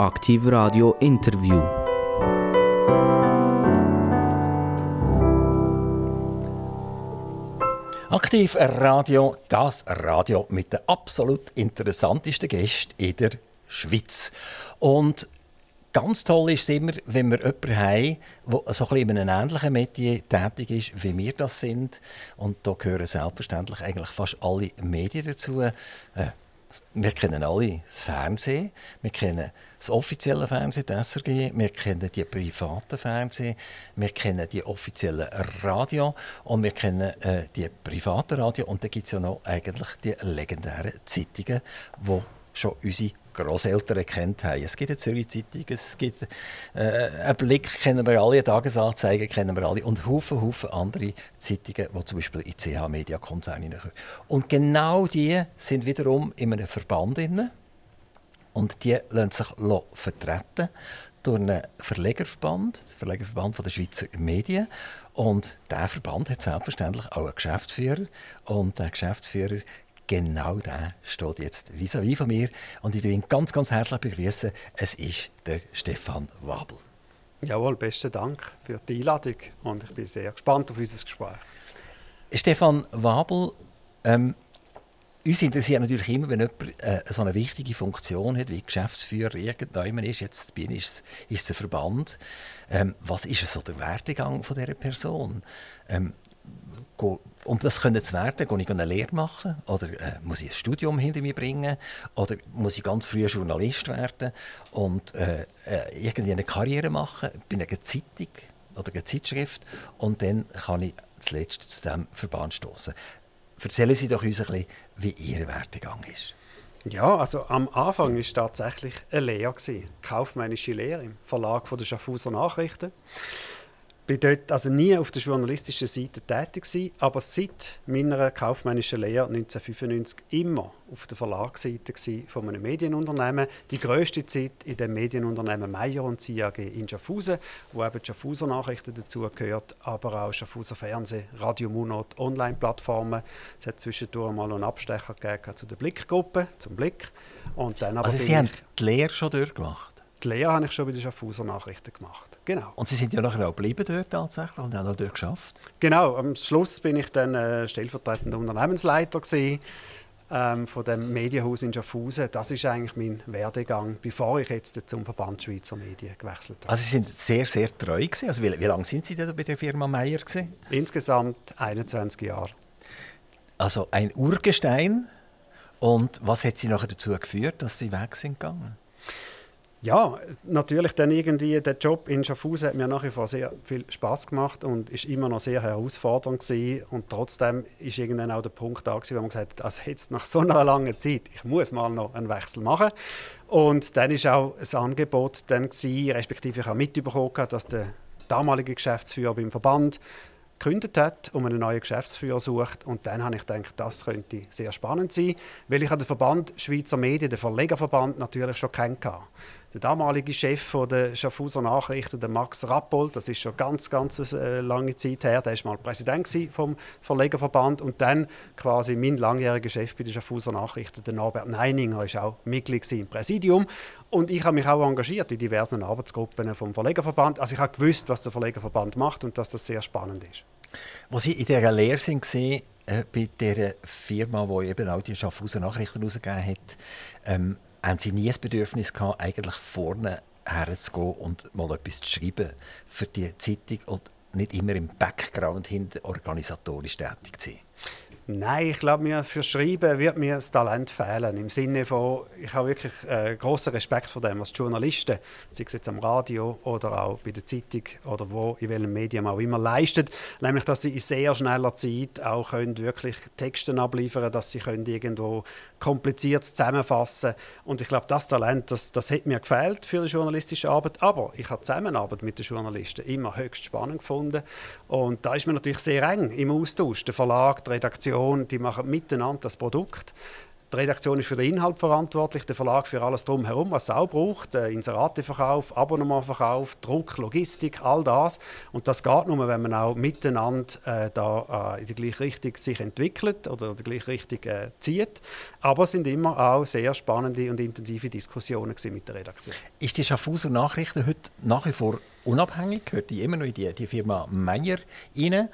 Aktiv Radio Interview. Aktiv Radio, das Radio mit den absolut interessantesten Gästen in der Schweiz. Und ganz toll ist es immer, wenn wir jemanden haben, der so ein bisschen in einem ähnlichen Medien tätig ist, wie wir das sind. Und da gehören selbstverständlich eigentlich fast alle Medien dazu. Äh, wir kennen alle das Fernsehen, wir kennen das offizielle Fernsehen, das SRG, wir kennen die privaten Fernsehen, wir kennen die offiziellen Radio. Und wir kennen äh, die privaten Radio. Und dann gibt es ja noch eigentlich die legendären Zeitungen, die schon unsere Großeltern kennt haben. Es gibt eine Zürich Zeitung, es gibt äh, einen Blick, kennen wir alle, eine Tagesanzeige kennen wir alle und Haufen, Haufen andere Zeitungen, die zum Beispiel in CH Media Konzern hineinkommen. Und genau die sind wiederum in einem Verband inne und die lassen sich vertreten durch einen Verlegerverband, den Verlegerverband der Schweizer Medien. Und dieser Verband hat selbstverständlich auch einen Geschäftsführer. Und der Geschäftsführer genau der steht jetzt vis-à-vis -vis von mir und ich will ihn ganz, ganz herzlich begrüßen. Es ist der Stefan Wabel. Jawohl, besten Dank für die Einladung und ich bin sehr gespannt auf unser Gespräch. Stefan Wabel, ähm, uns interessiert natürlich immer, wenn jemand äh, so eine wichtige Funktion hat, wie Geschäftsführer irgendjemand ist, jetzt bei ist, ist es ein Verband. Ähm, was ist so der Werdegang von dieser Person? Ähm, um das können zu werden, gehe ich eine Lehre machen oder äh, muss ich ein Studium hinter mir bringen oder muss ich ganz früh Journalist werden und äh, äh, irgendwie eine Karriere machen bei einer Zeitung oder einer Zeitschrift und dann kann ich zuletzt zu diesem Verband stoßen. Erzählen Sie doch uns ein bisschen, wie Ihr Werdegang ist. Ja, also am Anfang war tatsächlich eine Lehre, kaufmännische Lehre im Verlag der Schaffhauser Nachrichten bin dort also nie auf der journalistischen Seite tätig gewesen, aber seit meiner kaufmännischen Lehre 1995 immer auf der Verlagsseite von einem Medienunternehmen. Die größte Zeit in dem Medienunternehmen Meyer und CAG in Schaffhausen, wo eben die Schaffhauser Nachrichten dazugehört, aber auch Schaffhauser Fernsehen, Radio Munot, Online-Plattformen. Es hat zwischendurch mal einen Abstecher gegeben zu der Blickgruppe, zum Blick. Und dann aber also Sie haben die Lehre schon durchgemacht? Die Lehre habe ich schon bei den Schaffhauser Nachrichten gemacht. Genau. Und Sie sind ja nachher auch geblieben dort tatsächlich und haben auch dort geschafft? Genau. Am Schluss bin ich dann äh, stellvertretender Unternehmensleiter gewesen, ähm, von dem Medienhaus in Schaffhausen. Das ist eigentlich mein Werdegang, bevor ich jetzt zum Verband Schweizer Medien gewechselt habe. Also Sie sind sehr, sehr treu gewesen. Also wie, wie lange sind Sie denn bei der Firma Meyer gewesen? Insgesamt 21 Jahre. Also ein Urgestein. Und was hat Sie nachher dazu geführt, dass Sie weg sind gegangen? Ja, natürlich dann irgendwie der Job in Schaffhausen hat mir nach wie vor sehr viel Spaß gemacht und ist immer noch sehr herausfordernd gewesen. und trotzdem ist irgendwann auch der Punkt da gewesen, wo man gesagt hat, also jetzt nach so einer langen Zeit, ich muss mal noch einen Wechsel machen und dann ist auch das Angebot dann gewesen, respektive ich habe mitbekommen, dass der damalige Geschäftsführer beim Verband gekündigt hat, um einen neuen Geschäftsführer sucht. Und dann habe ich gedacht, das könnte sehr spannend sein, weil ich den Verband Schweizer Medien, den Verlegerverband, natürlich schon kennengelernt der damalige Chef der Schaffhauser Nachrichten, der Max Rappold, das ist schon ganz, ganz äh, lange Zeit her, der war mal Präsident vom Verlegerverband und dann quasi mein langjähriger Chef bei den Schaffhauser Nachrichten, der Norbert Neininger, ist auch Mitglied im Präsidium und ich habe mich auch engagiert in diversen Arbeitsgruppen vom Verlegerverband. Also ich habe gewusst, was der Verlegerverband macht und dass das sehr spannend ist. Wo Sie in dieser Lehre sind, äh, bei der Firma, die eben auch die Schaffhauser Nachrichten herausgegeben hat, ähm, haben Sie nie das Bedürfnis gehabt, eigentlich vorne herzugehen und mal etwas zu schreiben für die Zeitung und nicht immer im Background hinter organisatorisch tätig zu sein? Nein, ich glaube, mir für Schreiben wird mir das Talent fehlen. Im Sinne von, ich habe wirklich äh, großen Respekt vor dem, was die Journalisten, sei es jetzt am Radio oder auch bei der Zeitung oder wo, in welchem Medium auch immer, leisten. Nämlich, dass sie in sehr schneller Zeit auch können wirklich Texte abliefern dass sie können irgendwo kompliziert zusammenfassen Und ich glaube, das Talent, das, das hat mir gefehlt für die journalistische Arbeit. Aber ich habe die Zusammenarbeit mit den Journalisten immer höchst spannend gefunden. Und da ist man natürlich sehr eng im Austausch. Der Verlag, die Redaktion, die machen miteinander das Produkt. Die Redaktion ist für den Inhalt verantwortlich, der Verlag für alles drumherum, was es auch braucht. Äh, Inserateverkauf, Abonnementverkauf, Druck, Logistik, all das. Und das geht nur, wenn man auch miteinander äh, da, äh, in die gleiche Richtung sich entwickelt oder in die gleiche Richtung äh, zieht. Aber es sind immer auch sehr spannende und intensive Diskussionen mit der Redaktion. Ist die Schaffhauser Nachrichten heute nach wie vor unabhängig? Gehört die immer noch in die, die Firma Meyer rein?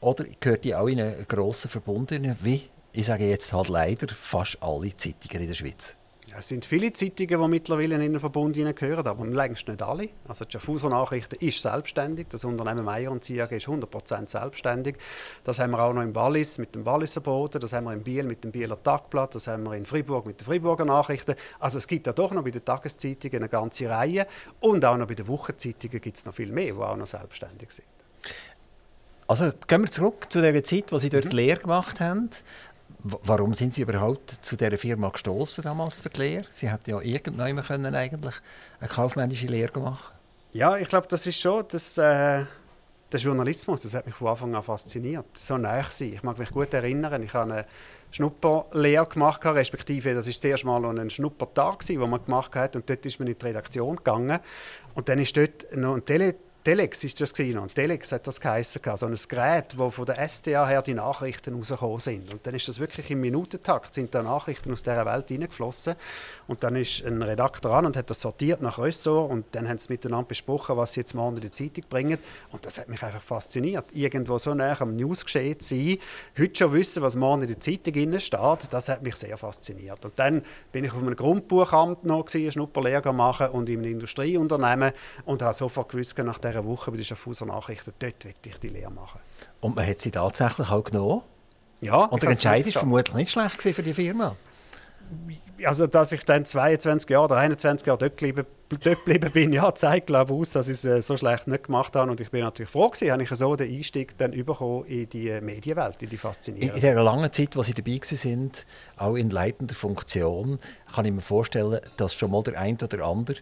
Oder gehört die auch in einen grossen Verbund wie ich sage jetzt halt leider, fast alle Zeitungen in der Schweiz. Ja, es sind viele Zeitungen, die mittlerweile in den Verbund gehören, aber längst nicht alle. Also die Schaffhauser Nachrichten ist selbstständig. Das Unternehmen Meier und Ziage ist 100% selbstständig. Das haben wir auch noch im Wallis mit dem Walliser Boden, das haben wir in Biel mit dem Bieler Tagblatt, das haben wir in Freiburg mit den Freiburger Nachrichten. Also es gibt da doch noch bei den Tageszeitungen eine ganze Reihe und auch noch bei den Wochenzeitungen gibt es noch viel mehr, die auch noch selbstständig sind. Also gehen wir zurück zu der Zeit, wo Sie dort mhm. Lehre gemacht haben. Warum sind Sie überhaupt zu dieser Firma gestoßen damals für die Lehre? Sie hätten ja irgendwann können eigentlich eine kaufmännische Lehre machen. Ja, ich glaube, das ist schon das, äh, der Journalismus. Das hat mich von Anfang an fasziniert. So nah sein. Ich mag mich gut erinnern. Ich habe eine Schnupperlehre gemacht, respektive das ist zuerst mal ein Schnuppertag, den man gemacht hat und dort ist man in die Redaktion gegangen und dann ist dort noch ein Tele Telex ist das gewesen. Und Telex hat das geheißen, so ein Gerät, wo von der SDA her die Nachrichten rausgekommen sind. Und dann ist das wirklich im Minutentakt, sind da Nachrichten aus dieser Welt hineingeflossen. Und dann ist ein Redakteur an und hat das sortiert nach Ressort und dann haben sie miteinander besprochen, was sie jetzt morgen in die Zeitung bringen. Und das hat mich einfach fasziniert. Irgendwo so nah am Newsgeschehen zu sein, heute schon wissen, was morgen in der Zeitung steht, das hat mich sehr fasziniert. Und dann bin ich auf einem Grundbuchamt noch gewesen, Schnupperlehrer machen und in einem Industrieunternehmen und habe sofort gewusst, nach dieser Woche bei den Schaffhauser Nachrichten, dort möchte ich die Lehre machen. Und man hat sie tatsächlich auch genommen? Ja. Und der Entscheid war vermutlich nicht schlecht für die Firma? Also, dass ich dann 22 Jahre oder 21 Jahre dort geblieben, dort geblieben bin, ja, zeigt glaube aus, dass ich es äh, so schlecht nicht gemacht habe. Und ich bin natürlich froh gewesen, habe ich so den Einstieg dann bekommen in die äh, Medienwelt, in die faszinierende. In, der langen Zeit, wo Sie dabei sind, auch in leitender Funktion, kann ich mir vorstellen, dass schon mal der ein oder andere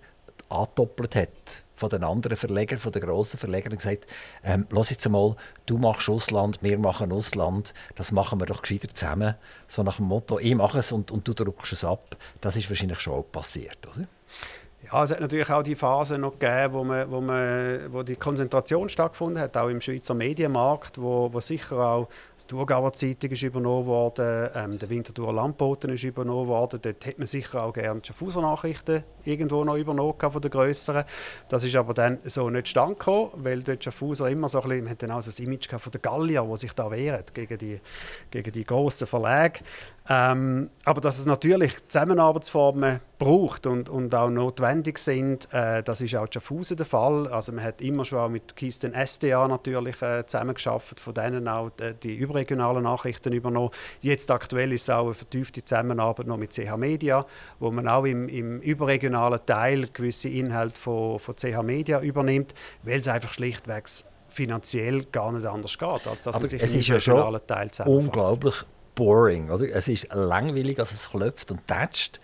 angedoppelt hat von den anderen Verlegern, von den grossen Verlegern und gesagt, ähm, lass jetzt mal, du machst Ausland, wir machen Ausland, das machen wir doch gescheiter zusammen. So nach dem Motto, ich mache es und, und du druckst es ab. Das ist wahrscheinlich schon passiert, oder? Ja, es hat natürlich auch die Phase noch gegeben, wo, man, wo, man, wo die Konzentration stattgefunden hat, auch im Schweizer Medienmarkt, wo, wo sicher auch die Thurgauer Zeitung ist übernommen worden, ähm, der Winterthur Landboten ist übernommen worden. Dort hätte man sicher auch gerne die Schaffhauser Nachrichten irgendwo noch übernommen von den grösseren. Das ist aber dann so nicht stand gekommen, weil dort Schaffhauser immer so ein bisschen, man hat dann auch so das Image von der Gallier, die sich da wehren gegen die, gegen die grossen Verlage. Ähm, aber dass es natürlich Zusammenarbeitsformen braucht und, und auch notwendig sind, äh, das ist auch in Schaffhausen der Fall. Also man hat immer schon auch mit Kisten SDA natürlich äh, zusammengearbeitet, von denen auch die, äh, die überregionalen Nachrichten übernommen. Jetzt aktuell ist es auch eine vertiefte Zusammenarbeit noch mit CH Media, wo man auch im, im überregionalen Teil gewisse Inhalte von, von CH Media übernimmt, weil es einfach schlichtweg finanziell gar nicht anders geht, als dass Aber man sich es im ist ja schon Teil unglaublich boring. Oder? Es ist langweilig, als es klopft und tätscht.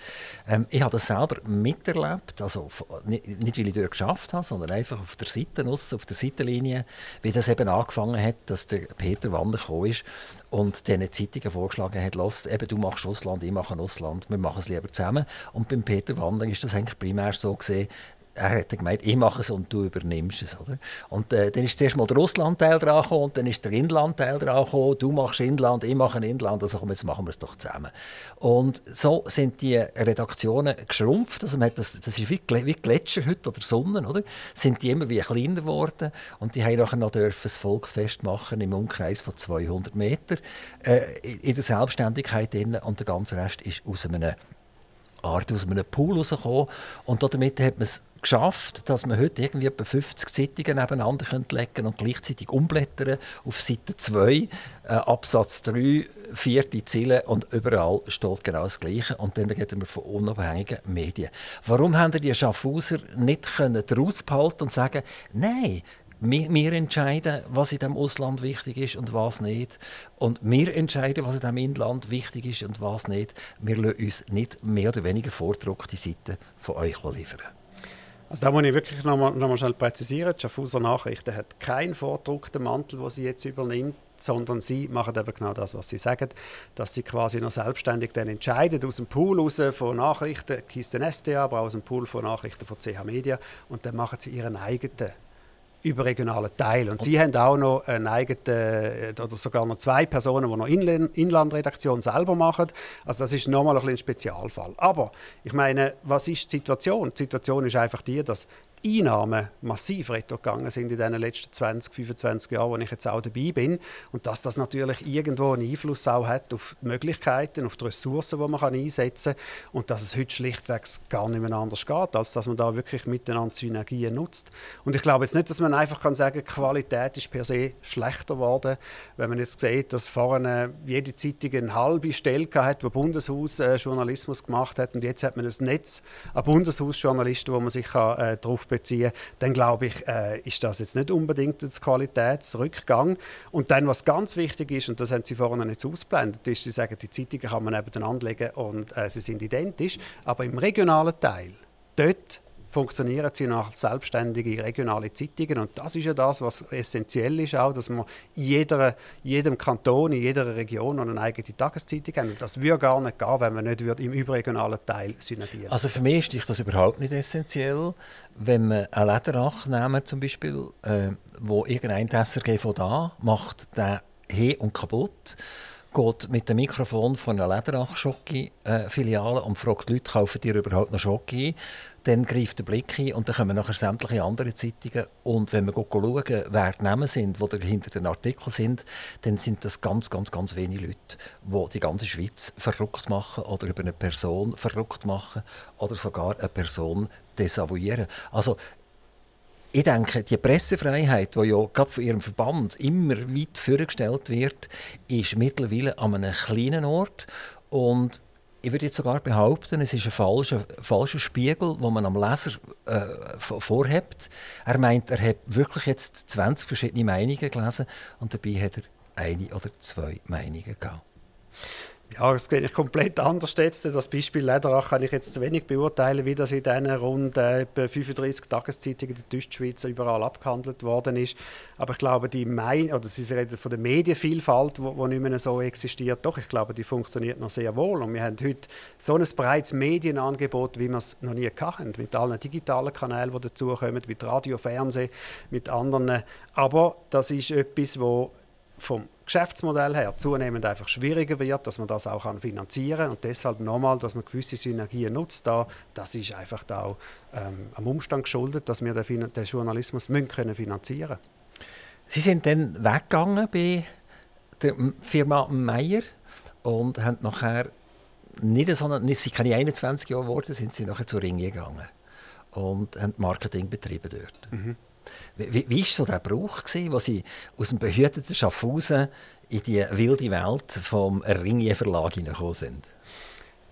Ähm, ich habe das selber miterlebt, also nicht, weil ich dort geschafft habe, sondern einfach auf der Seite, auf der Seitenlinie, wie das eben angefangen hat, dass der Peter Wander gekommen ist und diesen Zeitungen vorgeschlagen hat, Los, eben, du machst Russland, ich mache Russland, wir machen es lieber zusammen. Und beim Peter Wander ist das eigentlich primär so gesehen, er hat gemeint, ich mache es und du übernimmst es. Oder? Und äh, dann ist zuerst mal der Russlandteil dran und dann ist der Inlandteil dran du machst Inland, ich mache Inland, also komm, jetzt machen wir es doch zusammen. Und so sind die Redaktionen geschrumpft, also man hat das, das ist wie, wie Gletscher heute oder Sonne, oder? sind die immer wie kleiner geworden und die haben nachher noch dürfen das Volksfest machen im Umkreis von 200 Meter äh, in der Selbstständigkeit drin, und der ganze Rest ist aus einem Art aus einem Pool rausgekommen und damit hat man es geschafft, dass man heute irgendwie etwa 50 Zeitungen nebeneinander legen und gleichzeitig umblättern auf Seite 2, äh, Absatz 3, vierte Ziele und überall steht genau das Gleiche. Und dann reden wir von unabhängigen Medien. Warum haben die Schaffhauser nicht können daraus behalten und sagen, nein, wir, wir, entscheiden, was in dem Ausland wichtig ist und was nicht. Und wir entscheiden, was in dem Inland wichtig ist und was nicht. Wir lassen uns nicht mehr oder weniger vordruckte Seiten von euch liefern. Also da muss ich wirklich noch mal, noch mal schnell präzisieren. Die Schaffhauser Nachrichten hat keinen vordruckten Mantel, den sie jetzt übernimmt, sondern sie machen eben genau das, was sie sagen, dass sie quasi noch selbstständig dann entscheiden, aus dem Pool raus von Nachrichten, Kisten SDA, aber aus dem Pool von Nachrichten von CH Media und dann machen sie ihren eigenen überregionalen Teil. Und Sie haben auch noch einen eigenen, äh, oder sogar noch zwei Personen, die noch Inlandredaktion selber machen. Also das ist nochmal ein, ein Spezialfall. Aber ich meine, was ist die Situation? Die Situation ist einfach die, dass Einnahmen massiv gegangen sind in den letzten 20, 25 Jahren, wo ich jetzt auch dabei bin. Und dass das natürlich irgendwo einen Einfluss auch hat auf die Möglichkeiten, auf die Ressourcen, die man einsetzen kann. Und dass es heute schlichtweg gar nicht mehr anders geht, als dass man da wirklich miteinander Synergien nutzt. Und ich glaube jetzt nicht, dass man einfach kann sagen kann, Qualität ist per se schlechter geworden. Wenn man jetzt sieht, dass vorne jede Zeitung eine halbe Stelle hat, wo Bundeshaus äh, Journalismus gemacht hat und jetzt hat man ein Netz an Bundeshausjournalisten, wo man sich kann, äh, darauf beziehen, dann glaube ich, äh, ist das jetzt nicht unbedingt ein Qualitätsrückgang. Und dann, was ganz wichtig ist, und das haben Sie vorhin nicht ausblendet, ist, Sie sagen, die Zeitungen kann man nebeneinander legen und äh, sie sind identisch, aber im regionalen Teil, dort funktionieren sie nach selbstständige regionale Zeitungen. Und das ist ja das, was essentiell ist, auch, dass man in jeder, jedem Kanton, in jeder Region eine eigene Tageszeitung haben. Und das würde gar nicht gehen, wenn man nicht im überregionalen Teil synergieren Also für mich ist das überhaupt nicht essentiell, wenn man einen Lederach zum Beispiel, äh, wo irgendein SRG von da macht, der he und kaputt geht mit dem Mikrofon von einer Lederach-Schocke-Filiale und fragt die Leute, kaufen die überhaupt noch Schocke dann greift der Blick ein und dann kommen nachher sämtliche andere Zeitungen. Und wenn wir schauen, wer die Namen sind, die hinter den Artikeln sind, dann sind das ganz, ganz, ganz wenige Leute, die die ganze Schweiz verrückt machen oder über eine Person verrückt machen oder sogar eine Person desavouieren. Also ich denke, die Pressefreiheit, die ja gerade von Ihrem Verband immer weit vorgestellt wird, ist mittlerweile an einem kleinen Ort. Und ich würde jetzt sogar behaupten, es ist ein falscher, falscher Spiegel, wo man am Leser äh, vorhebt. Er meint, er hat wirklich jetzt 20 verschiedene Meinungen gelesen und dabei hat er eine oder zwei Meinungen gehabt. Ja, das sehe ich komplett anders jetzt. Das Beispiel Lederach kann ich jetzt zu wenig beurteilen, wie das in diesen rund äh, 35 Tageszeitungen in der Ostschweiz überall abgehandelt worden ist. Aber ich glaube, die Mein oder Sie reden von der Medienvielfalt, die nicht mehr so existiert. Doch, ich glaube, die funktioniert noch sehr wohl. Und wir haben heute so ein breites Medienangebot, wie wir es noch nie hatten. Mit allen digitalen Kanälen, die dazukommen, mit Radio, Fernsehen, mit anderen. Aber das ist etwas, wo vom Geschäftsmodell her zunehmend einfach schwieriger wird, dass man das auch kann finanzieren kann. Und deshalb nochmal, dass man gewisse Synergien nutzt. Da, das ist einfach da auch ähm, am Umstand geschuldet, dass wir den, den Journalismus müssen können finanzieren Sie sind dann weggegangen bei der Firma Meyer und haben nachher nicht so, nicht, sie keine 21 Jahre geworden, sind sie nachher zu Ring gegangen und haben Marketing betrieben dort. Mhm. Wie, war so der Brauch, gewesen, wo Sie aus dem behüteten Schaffhausen in die wilde Welt vom Ringier Verlag hineingekommen sind?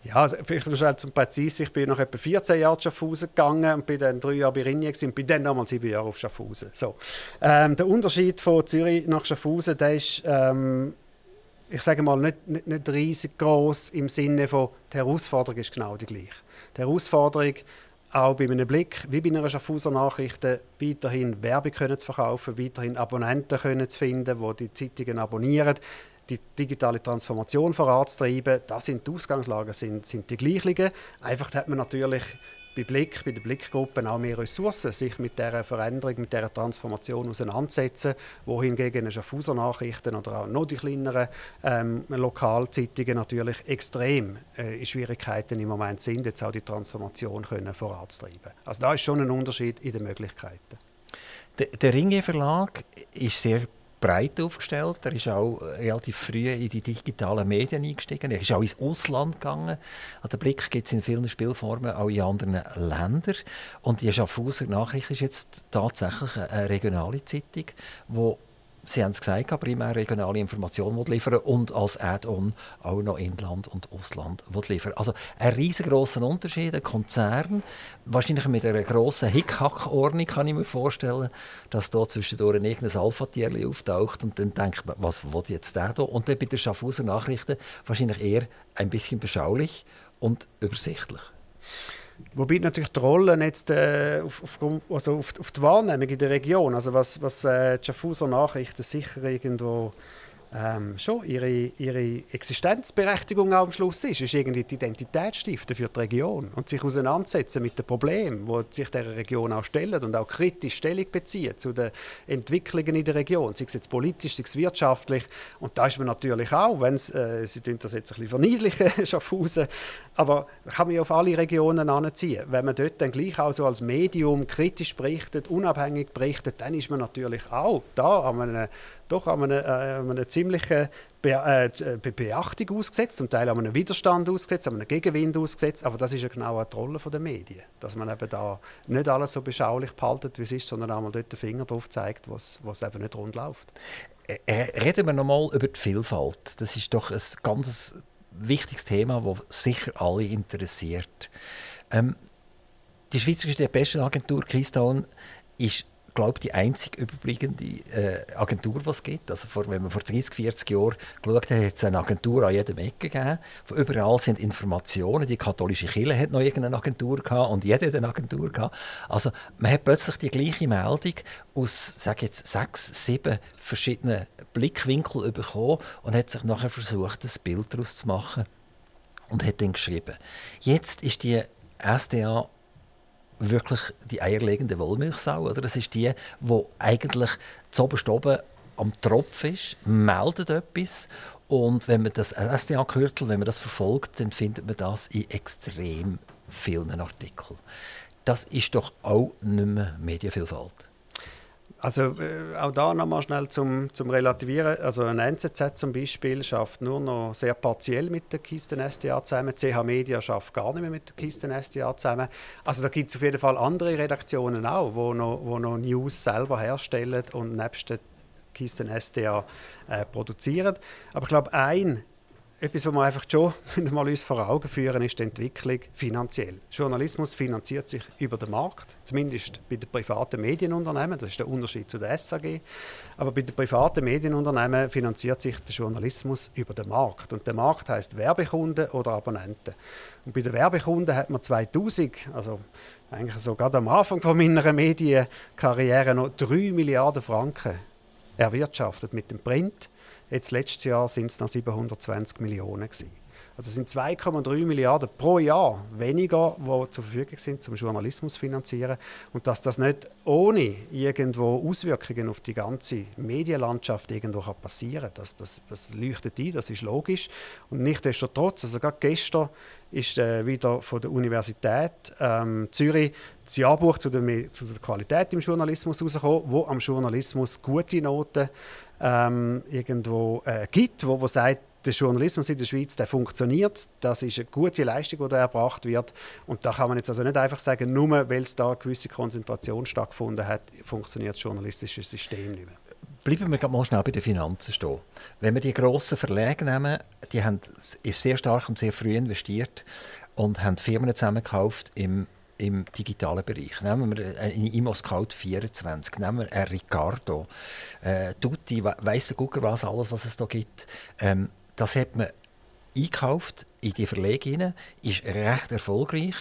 Ja, also vielleicht noch schnell zum Präzis. Ich bin nach etwa 14 Jahren zu Schaffhausen gegangen und bin dann drei Jahre bei Ringier und bin dann nochmal sieben Jahre auf Schaffhausen. So. Ähm, der Unterschied von Zürich nach Schaffhausen, der ist, ähm, ich sage mal, nicht, nicht, nicht riesig groß im Sinne von, die Herausforderung ist genau die gleiche. Die Herausforderung auch bei einem Blick, wie bei einer Schaffhauser Nachrichten, weiterhin Werbung können zu verkaufen, weiterhin Abonnenten können zu finden, die die Zeitungen abonnieren, die digitale Transformation voranzutreiben. Das sind die Ausgangslagen, sind, sind die gleichen. Einfach hat man natürlich bei Blick, bei den Blickgruppen auch mehr Ressourcen, sich mit dieser Veränderung, mit dieser Transformation auseinandersetzen, wohingegen eine Schaffhauser Nachrichten oder auch noch die kleineren ähm, Lokalzeitungen natürlich extrem äh, in Schwierigkeiten im Moment sind, jetzt auch die Transformation können voranzutreiben. Also da ist schon ein Unterschied in den Möglichkeiten. Der, der Ringe Verlag ist sehr breit aufgestellt. Er ist auch relativ früh in die digitalen Medien eingestiegen. Er ist auch ins Ausland gegangen. An den Blick gibt es in vielen Spielformen auch in anderen Ländern. Und die Schaffhauser Nachricht ist jetzt tatsächlich eine regionale Zeitung, die Sie haben es gesagt, primär regionale Informationen liefern und als Add-on auch noch Inland und Ausland liefern. Also ein riesengroßer Unterschied, ein Konzern, wahrscheinlich mit einer grossen Hickhack-Ordnung kann ich mir vorstellen, dass da zwischendurch ein irgendein Alpha-Tierchen auftaucht und dann denkt man, was will jetzt der da? Und dann bei den Schaffhauser Nachrichten wahrscheinlich eher ein bisschen beschaulich und übersichtlich. Wobei natürlich die Rollen jetzt äh, auf, auf, also auf, auf, die Wahrnehmung in der Region, also was, was äh, die Schaffhauser Nachrichten sicher irgendwo ähm, schon ihre, ihre Existenzberechtigung am Schluss ist, ist irgendwie die Identität stiften für die Region und sich auseinandersetzen mit den Problemen, die sich der Region auch stellen und auch kritisch Stellung beziehen zu den Entwicklungen in der Region, sei es jetzt politisch, sei es wirtschaftlich und da ist man natürlich auch, wenn äh, sie das jetzt ein bisschen verniedlichen, Schaffhausen, aber kann man ja auf alle Regionen anziehen. Wenn man dort dann gleich auch so als Medium kritisch berichtet, unabhängig berichtet, dann ist man natürlich auch da an einem doch an einer, äh, einer ziemlichen Be äh, Be Beachtung ausgesetzt, zum Teil an einem Widerstand ausgesetzt, an einem Gegenwind ausgesetzt. Aber das ist ja genau die Rolle der Medien, dass man eben da nicht alles so beschaulich behaltet, wie es ist, sondern einmal dort den Finger drauf zeigt, was eben nicht rund läuft. Reden wir nochmal über die Vielfalt. Das ist doch ein ganz wichtiges Thema, das sicher alle interessiert. Ähm, die Schweizerische Depeschenagentur Keystone ist glaube die einzige überblickende äh, Agentur, die es gibt. Also vor, wenn man vor 30, 40 Jahren geschaut hat, hat es eine Agentur an jedem Ecke gegeben. Von überall sind Informationen. Die katholische Kirche hat noch irgendeine Agentur gehabt und jeder hat eine Agentur gehabt. Also man hat plötzlich die gleiche Meldung aus, sage jetzt, sechs, sieben verschiedenen Blickwinkeln bekommen und hat sich nachher versucht, ein Bild daraus zu machen und hat dann geschrieben. Jetzt ist die SDA wirklich die eierlegende Wollmilchsau. Oder? Das ist die, die eigentlich zuoberst oben am Tropf ist, meldet etwas und wenn man das SDA-Kürzel, wenn man das verfolgt, dann findet man das in extrem vielen Artikeln. Das ist doch auch nicht mehr Medienvielfalt. Also äh, auch da nochmal schnell zum, zum Relativieren. Also ein NZZ zum Beispiel schafft nur noch sehr partiell mit der Kisten SDA zusammen. CH Media schafft gar nicht mehr mit der Kisten SDA zusammen. Also da gibt es auf jeden Fall andere Redaktionen auch, wo noch, wo noch News selber herstellen und nebst der Kisten SDA äh, produzieren. Aber ich glaube, ein etwas, was wir einfach schon mal uns vor Augen führen, ist die Entwicklung finanziell. Journalismus finanziert sich über den Markt, zumindest bei den privaten Medienunternehmen. Das ist der Unterschied zu der SAG. Aber bei den privaten Medienunternehmen finanziert sich der Journalismus über den Markt. Und der Markt heißt Werbekunden oder Abonnenten. Und bei den Werbekunden hat man 2000, also eigentlich so gerade am Anfang von meiner Medienkarriere, noch 3 Milliarden Franken erwirtschaftet mit dem Print Jetzt letztes Jahr sind es noch 720 Millionen gewesen. Also es sind 2,3 Milliarden pro Jahr weniger, die zur Verfügung sind zum Journalismus finanzieren und dass das nicht ohne irgendwo Auswirkungen auf die ganze Medienlandschaft irgendwo kann passieren, das, das, das leuchtet ein, das ist logisch und nichtsdestotrotz, also gerade gestern ist äh, wieder von der Universität ähm, Zürich das Jahrbuch zu der, zu der Qualität im Journalismus herausgekommen, wo am Journalismus gute Noten ähm, irgendwo äh, gibt, wo, wo sagt, der Journalismus in der Schweiz der funktioniert. Das ist eine gute Leistung, die erbracht wird. Und da kann man jetzt also nicht einfach sagen, nur weil es da eine gewisse Konzentration stattgefunden hat, funktioniert das journalistische System nicht mehr. Bleiben wir mal schnell bei den Finanzen stehen. Wenn wir die grossen Verlage nehmen, die haben sehr stark und sehr früh investiert und haben Firmen zusammengekauft im im digitalen Bereich. Nehmen wir einen ImmoScout 24, nehmen wir einen Ricardo, äh, Tutti, weiss der Gucker was, alles, was es da gibt. Ähm, das hat man einkauft in die Verlege hinein, ist recht erfolgreich,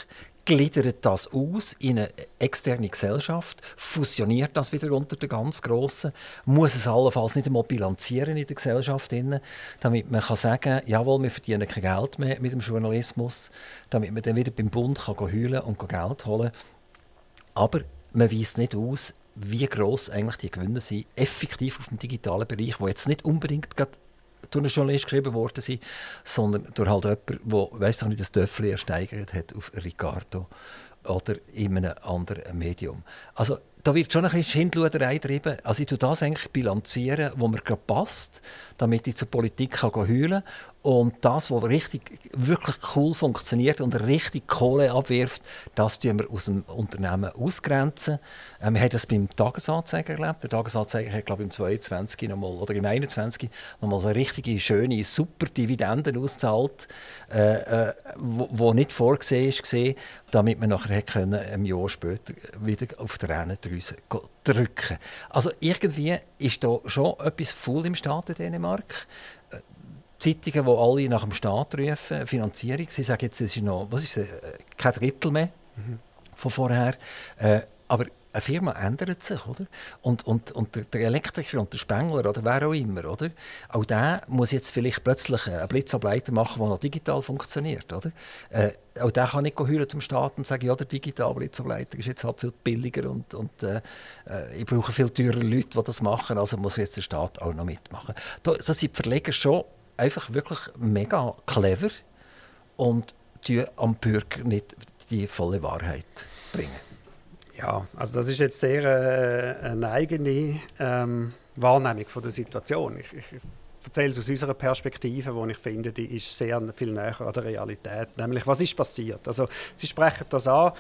gliedert das aus in eine externe Gesellschaft, fusioniert das wieder unter den ganz Grossen, muss es allenfalls nicht einmal bilanzieren in der Gesellschaft, damit man kann sagen jawohl, wir verdienen kein Geld mehr mit dem Journalismus, damit man dann wieder beim Bund kann heulen und Geld holen. Aber man weist nicht aus, wie gross eigentlich die Gewinne sind, effektiv auf dem digitalen Bereich, wo jetzt nicht unbedingt durch einen Journalist geschrieben worden sind, sondern durch halt jemanden, der, weiss nicht, das Töffel ersteigert hat auf Ricardo oder in einem anderen Medium. Also da wird schon ein bisschen Schindluderei getrieben. Also ich tue das eigentlich bilanzieren, wo mir gerade passt, damit ich zur Politik heulen kann. Und das, was richtig, wirklich cool funktioniert und richtig Kohle abwirft, das tun wir aus dem Unternehmen ausgrenzen. Ähm, wir haben das beim Tagesanzeiger erlebt. Der Tagesanzeiger hat, glaube ich, im 22 nochmal, oder im 21 nochmal eine richtige, schöne, super Dividenden ausgezahlt, äh, äh, nicht vorgesehen war, damit man nachher können, ein Jahr später wieder auf der Tränendrüse drücken Also irgendwie ist da schon etwas faul im Staat in Dänemark. Zeitungen, die alle nach dem Staat rufen, Finanzierung, sie sagen jetzt, es ist noch, was ist es, kein Drittel mehr. mhm. von vorher. Äh, aber eine Firma ändert sich, oder? Und, und, und der, Elektriker und der Spengler oder wer auch immer, oder? Auch der muss jetzt vielleicht plötzlich einen Blitzableiter machen, der noch digital funktioniert, oder? Äh, auch der kann nicht zum Staat und sagen, ja, der digitale Blitzableiter ist jetzt halt viel billiger und, und äh, äh ich brauche viel teurere Leute, die das machen, also muss jetzt der Staat auch noch mitmachen. Da, so sind die Verleger schon einfach wirklich mega clever und die am Bürger nicht die volle Wahrheit bringen. Ja, also das ist jetzt sehr äh, eine eigene ähm, Wahrnehmung von der Situation. Ich, ich erzähle es aus unserer Perspektive, wo ich finde, die ist sehr viel näher an der Realität. Nämlich, was ist passiert? Also, Sie sprechen das an.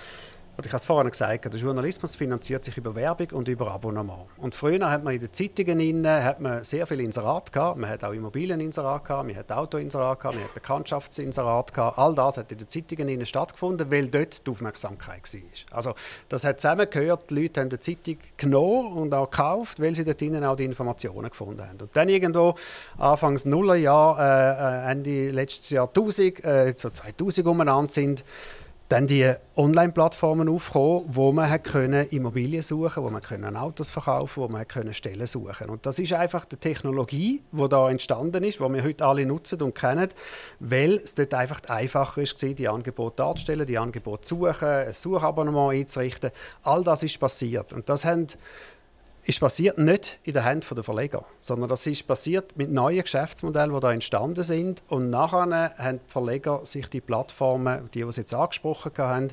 Und ich habe es vorhin gesagt, der Journalismus finanziert sich über Werbung und über Abonnement. Und früher hat man in den Zeitungen innen, hat man sehr viel Inserat gehabt. Man hat auch Immobilieninserat gehabt, man hat Autoinserat gehabt, man hat Bekanntschaftsinserat gehabt. All das hat in den Zeitungen innen stattgefunden, weil dort die Aufmerksamkeit war. Also das hat zusammengehört, die Leute haben die Zeitung genommen und auch gekauft, weil sie dort innen auch die Informationen gefunden haben. Und dann irgendwo Anfangs Nullerjahr, äh, äh Ende letztes Jahr 1000, äh, so 2000 umeinander sind, dann die Online-Plattformen aufgekommen, wo man hat können Immobilien suchen, wo man können Autos verkaufen, wo man können Stellen suchen. Und das ist einfach die Technologie, die da entstanden ist, die wir heute alle nutzen und kennen, weil es dort einfach einfacher ist, die Angebote darzustellen, die Angebote zu suchen, ein Suchabonnement einzurichten. All das ist passiert und das haben ist passiert nicht in den Händen der Verleger, sondern das ist passiert mit neuen Geschäftsmodellen, die da entstanden sind. Und nachher haben die Verleger sich die Plattformen, die, die sie jetzt angesprochen haben,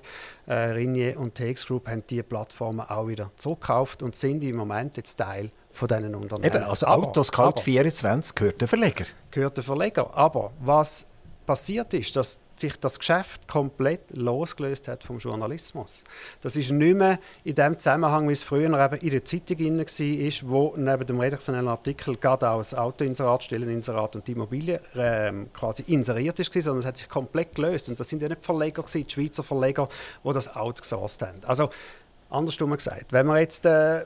äh, Ringier und TX Group, haben diese Plattformen auch wieder zurückgekauft und sind im Moment jetzt Teil von diesen Unternehmen. Eben, also Autos Kalt 24 gehört der Verleger. Gehört der Verleger. Aber was passiert ist, dass sich das Geschäft komplett losgelöst hat vom Journalismus. Das ist nicht mehr in dem Zusammenhang, wie es früher eben in der Zeitung war, wo neben dem redaktionellen Artikel gerade auch das Autoinserat, Stelleninserat und die Immobilie äh, quasi inseriert ist, sondern es hat sich komplett gelöst. Und das sind ja nicht Verleger, gewesen, die Schweizer Verleger, die das outgesourced haben. Also, andersrum gesagt, wenn wir jetzt äh,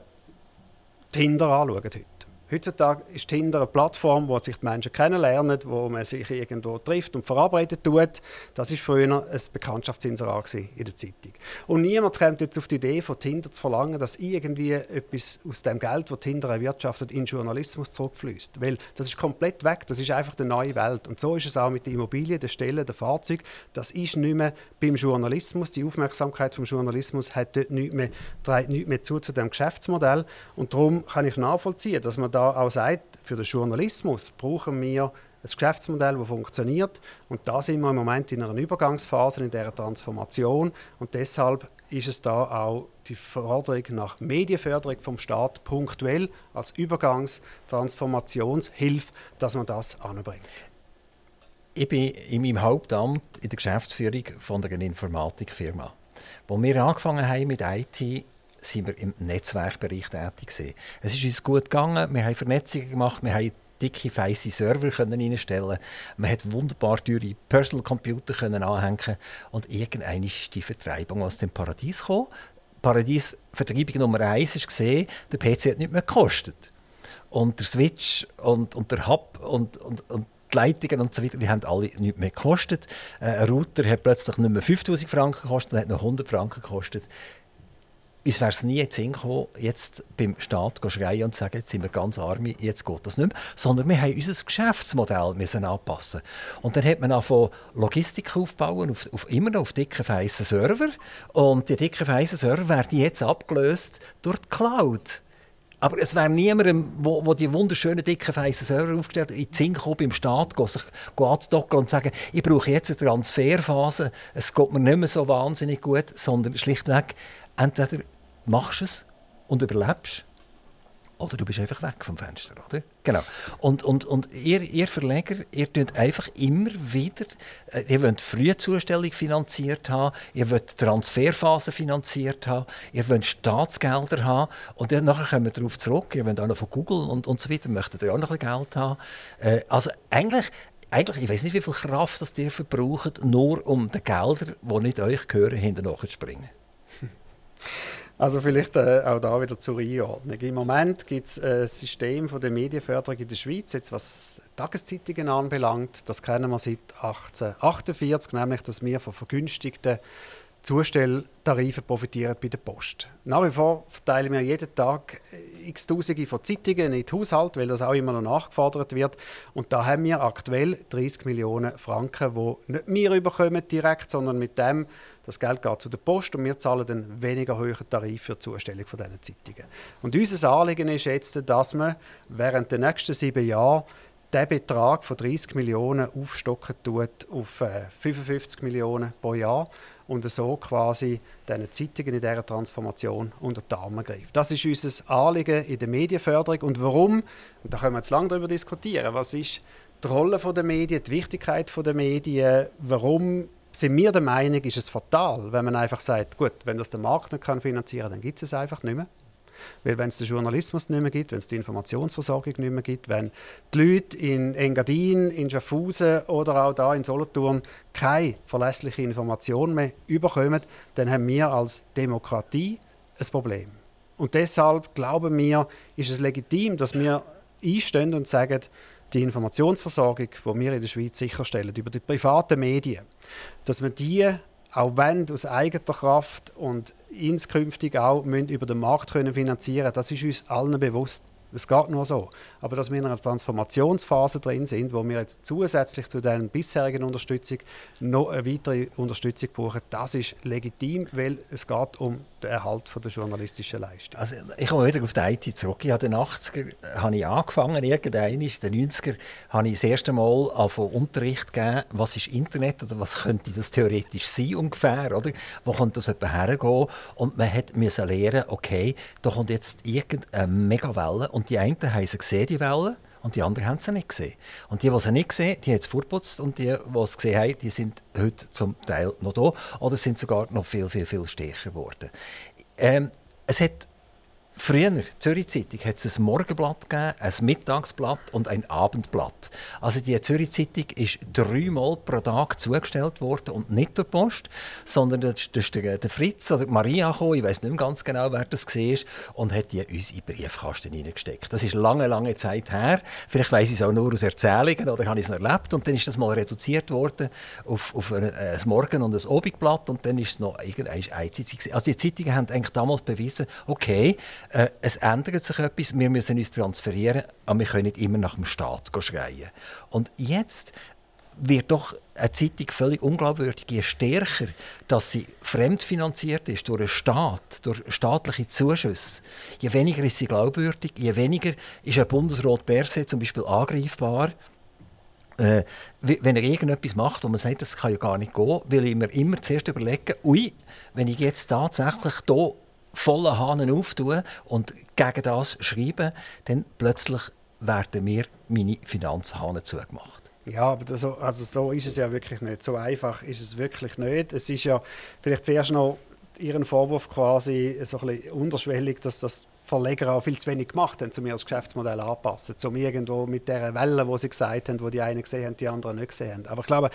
Tinder anschauen heute, Heutzutage ist Tinder eine Plattform, wo sich die Menschen kennenlernen, wo man sich irgendwo trifft und verarbeitet tut. Das war früher ein Bekanntschaftsinserat in der Zeitung. Und niemand kommt jetzt auf die Idee, von Tinder zu verlangen, dass irgendwie etwas aus dem Geld, das Tinder erwirtschaftet, in Journalismus zurückfließt. Weil das ist komplett weg. Das ist einfach eine neue Welt. Und so ist es auch mit den Immobilien, den Stellen, den Fahrzeugen. Das ist nicht mehr beim Journalismus. Die Aufmerksamkeit vom Journalismus hat dort nicht mehr, trägt mehr zu zu dem Geschäftsmodell. Und darum kann ich nachvollziehen, dass man da da auch sagt, für den Journalismus brauchen wir ein Geschäftsmodell, das funktioniert. Und da sind wir im Moment in einer Übergangsphase, in dieser Transformation. Und deshalb ist es da auch die Forderung nach Medienförderung vom Staat punktuell als Übergangstransformationshilfe, dass man das anbringt. Ich bin in meinem Hauptamt in der Geschäftsführung von einer Informatikfirma. Als wir angefangen haben mit IT, sind wir im Netzwerkbereich tätig gewesen. Es ist uns gut gegangen, wir haben Vernetzungen gemacht, wir haben dicke, feisse Server können reinstellen Man hat wunderbar teure Personal Computer können anhängen und irgendwann ist die Vertreibung aus dem Paradies gekommen. Paradies Vertreibung Nummer eins ist der PC hat nicht mehr gekostet. Und der Switch und, und der Hub und, und, und die Leitungen und so weiter, die haben alle nichts mehr gekostet. Äh, ein Router hat plötzlich nicht mehr 5000 Franken gekostet, hat noch 100 Franken gekostet uns wäre es nie in gekommen, jetzt beim Staat zu schreien und zu sagen, jetzt sind wir ganz arm, jetzt geht das nicht mehr. Sondern wir haben unser Geschäftsmodell müssen anpassen. Und dann hat man angefangen, Logistik aufbauen, auf, auf, immer noch auf dicken, feissen Server. Und die dicken, feissen Server werden jetzt abgelöst durch die Cloud. Aber es wäre niemandem, wo, wo die wunderschönen, dicken, feissen Server aufgestellt hat, in den Sinn beim Staat sich anzudocken und zu sagen, ich brauche jetzt eine Transferphase, es geht mir nicht mehr so wahnsinnig gut, sondern schlichtweg, entweder machst es und überlebst, oder du bist einfach weg vom Fenster, oder? Genau. Und, und, und ihr, ihr Verleger, ihr tut einfach immer wieder, äh, ihr wollt Frühzustellung finanziert haben, ihr wollt Transferphase finanziert haben, ihr wollt Staatsgelder haben und dann nachher kommen wir darauf zurück, ihr wollt auch noch von Google und, und so weiter, möchtet ihr auch noch ein Geld haben. Äh, also eigentlich, eigentlich, ich weiß nicht, wie viel Kraft das ihr verbraucht, nur um die Gelder, die nicht euch gehören, hinterher zu springen. Also vielleicht äh, auch da wieder zur Einordnung. Im Moment gibt es ein System von der Medienförderung in der Schweiz, jetzt was Tageszeitungen anbelangt. Das kennen wir seit 1848, nämlich dass wir von vergünstigten Zustelltarife profitieren bei der Post. Nach wie vor verteilen wir jeden Tag x Tausende von Zeitungen in den Haushalt, weil das auch immer noch nachgefordert wird. Und da haben wir aktuell 30 Millionen Franken, die nicht wir überkommen direkt, sondern mit dem, das Geld geht zu der Post und wir zahlen dann weniger hohen Tarif für die Zustellung von diesen Zeitungen. Und unser Anliegen ist jetzt, dass wir während der nächsten sieben Jahre den Betrag von 30 Millionen aufstocken tut auf 55 äh, Millionen pro Jahr und so quasi diesen Zeitungen in dieser Transformation unter die Arme greift. Das ist unser Anliegen in der Medienförderung und warum, und da können wir jetzt lange darüber diskutieren, was ist die Rolle der Medien, die Wichtigkeit der Medien, warum sind wir der Meinung, ist es fatal, wenn man einfach sagt, gut, wenn das der Markt nicht finanzieren kann, dann gibt es es einfach nicht mehr. Weil wenn es den Journalismus nicht mehr gibt, wenn es die Informationsversorgung nicht mehr gibt, wenn die Leute in Engadin, in Schaffhausen oder auch da in Solothurn keine verlässliche Information mehr überkommen, dann haben wir als Demokratie ein Problem. Und deshalb glauben wir, ist es legitim, dass wir einstehen und sagen, die Informationsversorgung, die wir in der Schweiz sicherstellen, über die privaten Medien, dass wir die auch wenn aus eigener Kraft und inskünftig auch müssen über den Markt können finanzieren das ist uns allen bewusst. Es geht nur so. Aber dass wir in einer Transformationsphase drin sind, wo wir jetzt zusätzlich zu der bisherigen Unterstützung noch eine weitere Unterstützung brauchen, das ist legitim, weil es geht um den Erhalt von der journalistischen Leistung. Also ich komme wieder auf die IT zurück. In den 80er habe ich angefangen, irgendwann in den 90er habe ich das erste Mal von Unterricht gegeben, was ist Internet oder was könnte das theoretisch sein ungefähr, oder? Wo könnte das etwa hergehen? Und man musste lernen, okay, da kommt jetzt irgendeine Megawelle und die einen haben sie gesehen, die Wellen, und die anderen haben sie nicht gesehen. Und die, die sie nicht gesehen die haben es vorputzt und die, die es gesehen haben, die sind heute zum Teil noch da oder sind sogar noch viel, viel, viel stärker geworden. Ähm, es hat Früher, Zürich Zeitung, hat es ein Morgenblatt gegeben, ein Mittagsblatt und ein Abendblatt. Also die Zürich Zeitung ist dreimal pro Tag zugestellt worden und nicht der Post, sondern das ist der, der Fritz oder Maria gekommen, ich weiß nicht mehr ganz genau, wer das war, und hat die uns in den Briefkasten hineingesteckt. Das ist lange, lange Zeit her. Vielleicht weiß ich es auch nur aus Erzählungen oder habe ich es erlebt und dann ist das mal reduziert worden auf, auf ein, ein Morgen- und ein Abendblatt und dann ist es noch irgendeine Zeitung. Also die Zeitungen haben eigentlich damals bewiesen, okay, äh, es ändert sich etwas, wir müssen uns transferieren, aber wir können nicht immer nach dem Staat schreien. Und jetzt wird doch eine Zeitung völlig unglaubwürdig, je stärker dass sie fremdfinanziert ist durch einen Staat, durch staatliche Zuschüsse, je weniger ist sie glaubwürdig, je weniger ist ein Bundesrat Berset zum Beispiel angreifbar. Äh, wenn er irgendetwas macht, wo man sagt, das kann ja gar nicht gehen, will ich mir immer zuerst überlegen, ui, wenn ich jetzt tatsächlich hier vollen Hahn auftun und gegen das schreiben, dann plötzlich werden mir meine Finanzhahnen zugemacht. Ja, aber das, also so ist es ja wirklich nicht. So einfach ist es wirklich nicht. Es ist ja vielleicht zuerst noch Ihren Vorwurf quasi so ein bisschen unterschwellig, dass das Verleger auch viel zu wenig gemacht haben, um ihr das Geschäftsmodell anzupassen, um irgendwo mit der Welle, wo sie gesagt haben, wo die einen gesehen haben, die anderen nicht gesehen haben. Aber ich glaube,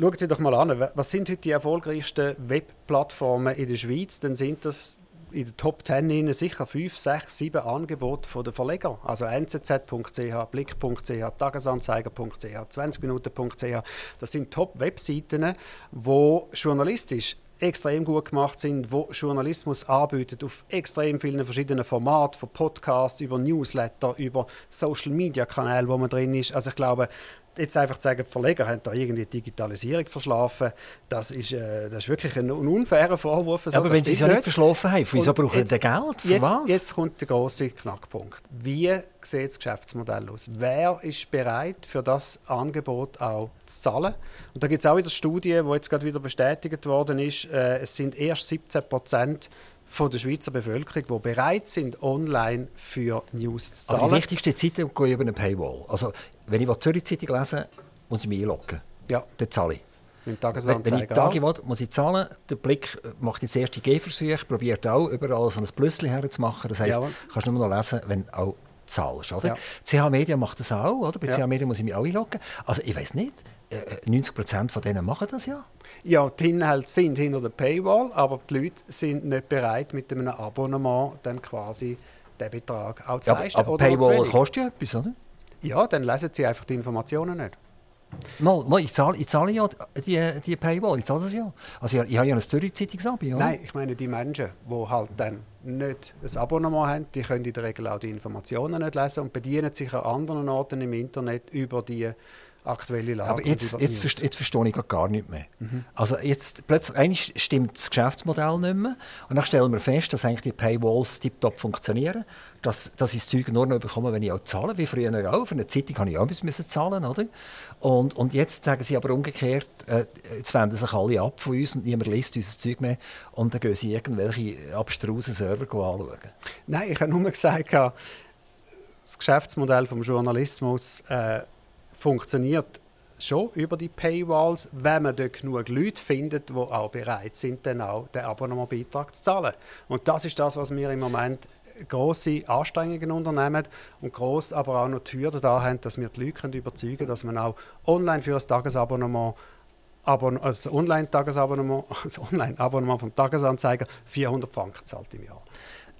schauen Sie doch mal an, was sind heute die erfolgreichsten Webplattformen in der Schweiz? Dann sind das in der Top 10 sicher 5, 6, 7 Angebote der Verleger. Also nzz.ch, blick.ch, tagesanzeiger.ch, 20minuten.ch. Das sind Top-Webseiten, die journalistisch extrem gut gemacht sind, wo Journalismus anbietet auf extrem vielen verschiedenen Formaten, von Podcasts über Newsletter, über Social Media Kanäle, wo man drin ist. Also ich glaube, jetzt einfach zu sagen, die Verleger haben da irgendwie Digitalisierung verschlafen, das ist, äh, das ist wirklich ein, ein unfairer Vorwurf. Also, aber wenn sie es ja nicht verschlafen haben, wieso brauchen sie Geld? Für jetzt, was? Jetzt kommt der große Knackpunkt. Wie sieht das Geschäftsmodell aus? Wer ist bereit, für das Angebot auch zu zahlen? Und da gibt es auch wieder Studien, die jetzt gerade wieder bestätigt worden ist, äh, es sind erst 17 Prozent von der Schweizer Bevölkerung, die bereit sind, online für News zu zahlen. Aber die wichtigste Zeitung geht über eine Paywall. Also, wenn ich die Zürich-Zeitung lese, muss ich mich einloggen. Ja. Dann zahle ich. Wenn, wenn ich Tage will, muss ich zahlen. Der Blick macht jetzt erste Gehversuche, probiert auch überall so ein Plüssli herzumachen. Das heisst, ja. kannst du nur noch lesen, wenn auch zahlst. Oder? Ja. CH Media macht das auch. Oder? Bei ja. CH Media muss ich mich auch einloggen. Also ich weiß nicht, 90 äh, Prozent von denen machen das ja. Ja, die Inhalte sind hinter der Paywall, aber die Leute sind nicht bereit, mit einem Abonnement dann quasi den Betrag auch zu ja, leisten. Aber, aber Paywall kostet ja etwas, oder? Ja, dann lesen sie einfach die Informationen nicht. Mal, mal, ich, zahle, ich zahle ja die, die Paywall, ich zahle das ja. Also ich, ich habe ja ein Zürich-Zeitungsabo. Ja. Nein, ich meine die Menschen, die halt dann nicht ein Abonnement haben, die können in der Regel auch die Informationen nicht lesen und bedienen sich an anderen Orten im Internet über die aktuelle Lage. Aber jetzt, jetzt, jetzt, jetzt verstehe ich gar nicht mehr. Mhm. Also jetzt plötzlich stimmt das Geschäftsmodell nicht mehr und dann stellen wir fest, dass eigentlich die Paywalls tiptop funktionieren, dass, dass ich das Zeug nur noch bekomme, wenn ich auch zahle, wie früher auch. Für eine Zeitung habe ich auch müssen zahlen, oder? Und, und jetzt sagen sie aber umgekehrt, äh, jetzt wenden sich alle ab von uns und niemand liest unser Zeug mehr und dann gehen sie irgendwelche abstrusen Server anschauen. Nein, ich habe nur gesagt, das Geschäftsmodell vom Journalismus äh, funktioniert schon über die Paywalls, wenn man dort genug Leute findet, die auch bereit sind, dann auch den Abonnementbeitrag zu zahlen. Und das ist das, was wir im Moment große Anstrengungen unternehmen und groß aber auch noch Hürde da haben, dass wir die Leute überzeugen können, dass man auch online für ein Tagesabonnement Abon also Online-Tagesabonnement, also Online-Abonnement vom Tagesanzeiger 400 Franken zahlt im Jahr.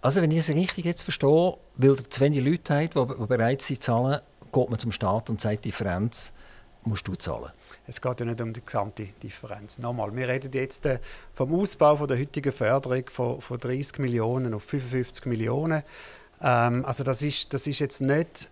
Also wenn ich es richtig jetzt verstehe, weil ihr zu wenig Leute habt, die bereit sind zu zahlen, geht man zum Staat und sagt, Differenz musst du zahlen. Es geht ja nicht um die gesamte Differenz. Nochmal, wir reden jetzt äh, vom Ausbau von der heutigen Förderung von, von 30 Millionen auf 55 Millionen. Ähm, also das ist, das ist jetzt nicht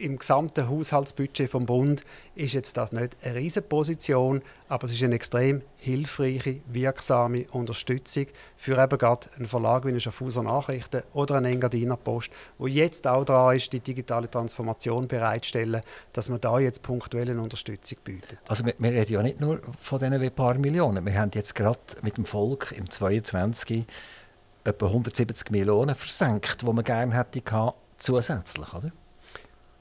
im gesamten Haushaltsbudget vom Bund ist jetzt das nicht eine Riesenposition, aber es ist eine extrem hilfreiche, wirksame Unterstützung für eben gerade einen Verlag wie eine Schaffhauser Nachrichten oder eine Engadiner Post, wo jetzt auch dran ist, die digitale Transformation bereitstellen, dass man da jetzt punktuelle Unterstützung bietet. Also wir, wir reden ja nicht nur von diesen paar Millionen. Wir haben jetzt gerade mit dem Volk im 22 etwa 170 Millionen versenkt, die man gerne hätte zusätzlich, oder?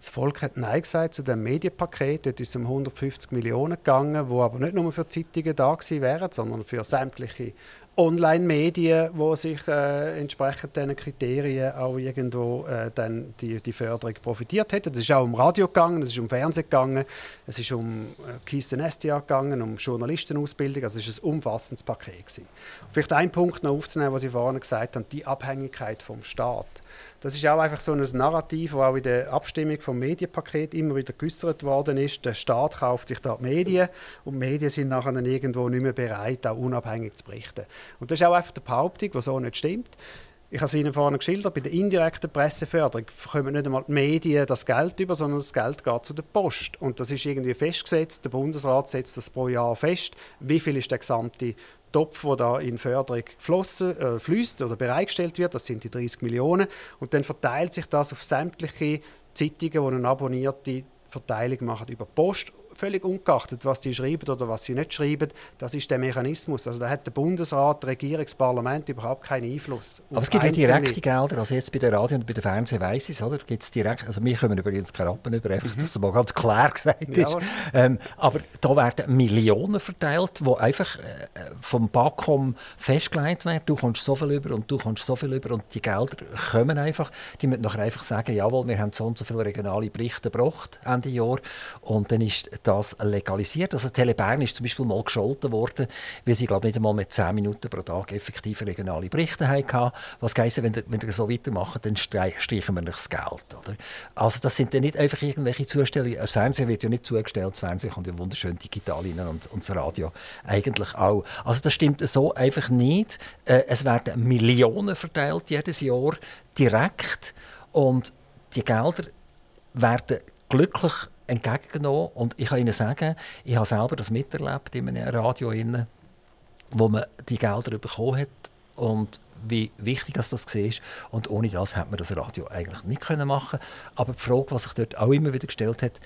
Das Volk hat Nein gesagt zu dem Medienpaket. Dort ist es um 150 Millionen gegangen, wo aber nicht nur für Zeitungen da gewesen wären, sondern für sämtliche Online-Medien, die sich äh, entsprechend diesen Kriterien auch irgendwo äh, dann die, die Förderung profitiert hätten. Es ist auch um Radio gegangen, es ist um Fernsehen gegangen, es ist um äh, Keystone Nestia gegangen, um Journalistenausbildung. Also es ist ein umfassendes Paket gewesen. Vielleicht ein Punkt noch aufzunehmen, was Sie vorhin gesagt haben, die Abhängigkeit vom Staat. Das ist auch einfach so ein Narrativ, das auch in der Abstimmung vom Medienpaket immer wieder geäußert worden ist. Der Staat kauft sich da die Medien und die Medien sind nachher irgendwo nicht mehr bereit, auch unabhängig zu berichten. Und das ist auch einfach die Behauptung, die so nicht stimmt. Ich habe es Ihnen vorhin geschildert, bei der indirekten Presseförderung kommen nicht einmal die Medien das Geld über, sondern das Geld geht zu der Post. Und das ist irgendwie festgesetzt. Der Bundesrat setzt das pro Jahr fest. Wie viel ist der gesamte Topf, der da in Förderung flossen, äh, fließt oder bereitgestellt wird, das sind die 30 Millionen. Und dann verteilt sich das auf sämtliche Zeitungen, die eine abonnierte Verteilung machen über Post völlig ungeachtet, was die schreiben oder was sie nicht schreiben, das ist der Mechanismus. Also da hat der Bundesrat, der Regierung, das Parlament überhaupt keinen Einfluss. Aber es gibt ja direkte Gelder, also jetzt bei der Radio und bei der Fernsehen weiss ich es, oder? Gibt's direkt, also wir kommen übrigens keine Rappen über, einfach, mhm. dass es mal ganz klar gesagt ist. Ja. Ähm, aber da werden Millionen verteilt, die einfach äh, vom BAKOM festgelegt werden. Du kommst so viel über und du kommst so viel über und die Gelder kommen einfach. Die müssen nachher einfach sagen, jawohl, wir haben so und so viele regionale Berichte gebracht Ende Jahr und dann ist das legalisiert. Also Telebern ist zum Beispiel mal gescholten worden, weil sie glaube nicht einmal mit 10 Minuten pro Tag effektive regionale Berichte hatten. Was heisst, wenn ihr so weitermacht, dann streichen wir das Geld. Oder? Also das sind dann nicht einfach irgendwelche Zustellungen. Das Fernsehen wird ja nicht zugestellt, das Fernsehen kommt ja wunderschön digital rein und, und das Radio eigentlich auch. Also das stimmt so einfach nicht. Äh, es werden Millionen verteilt jedes Jahr direkt und die Gelder werden glücklich entgegengenommen. Und ich kann Ihnen sagen, ich habe selber das miterlebt in einem Radio, wo man die Gelder bekommen hat und wie wichtig das war. Und ohne das hätte man das Radio eigentlich nicht machen können. Aber die Frage, die sich dort auch immer wieder gestellt hat,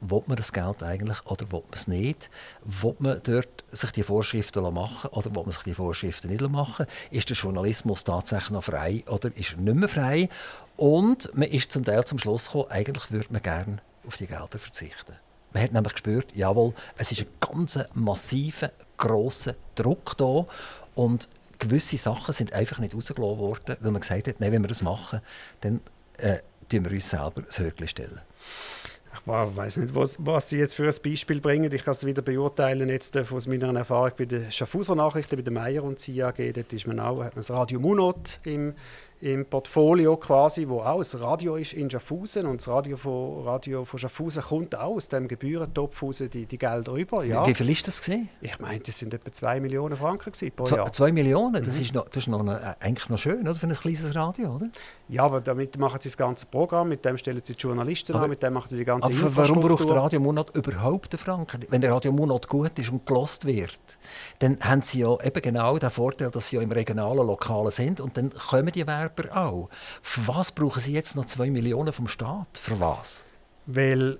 will man das Geld eigentlich oder will man es nicht? Will man dort sich die Vorschriften machen oder will man sich die Vorschriften nicht machen? Ist der Journalismus tatsächlich noch frei oder ist er nicht mehr frei? Und man ist zum Teil zum Schluss gekommen, eigentlich würde man gerne auf die Gelder verzichten. Man hat nämlich gespürt, jawohl, es ist ein ganz massiver, grosser Druck da und gewisse Sachen sind einfach nicht rausgelassen worden, weil man gesagt hat, nein, wenn wir das machen, dann äh, tun wir uns selber das Höckchen stellen. Ich weiß nicht, was, was, Sie jetzt für ein Beispiel bringen. Ich kann es wieder beurteilen jetzt äh, aus meiner Erfahrung bei den Schaffhauser Nachrichten, bei den Meier und CIA. Dort ist man auch, hat man das Radio Munot im, im Portfolio quasi, wo auch das Radio ist in Schaffhausen und das Radio von, Radio von Schaffhausen kommt auch aus dem Gebührentopf raus, die, die Gelder rüber. Ja. Wie viel ist das gesehen? Ich meine, das sind etwa 2 Millionen Franken pro Zwei, Jahr. zwei Millionen, das ist, noch, das ist noch eine, eigentlich noch schön oder, für ein kleines Radio, oder? Ja, aber damit machen sie das ganze Programm, mit dem stellen sie die Journalisten Aber- an, mit dem machen sie die ganze Aber warum braucht der Radio Monat überhaupt einen Franken? Wenn der Radio Monat gut ist und gelost wird, dann haben sie ja eben genau den Vorteil, dass sie ja im regionalen, lokalen sind und dann kommen die Werber auch. Für was brauchen sie jetzt noch zwei Millionen vom Staat? Für was? Weil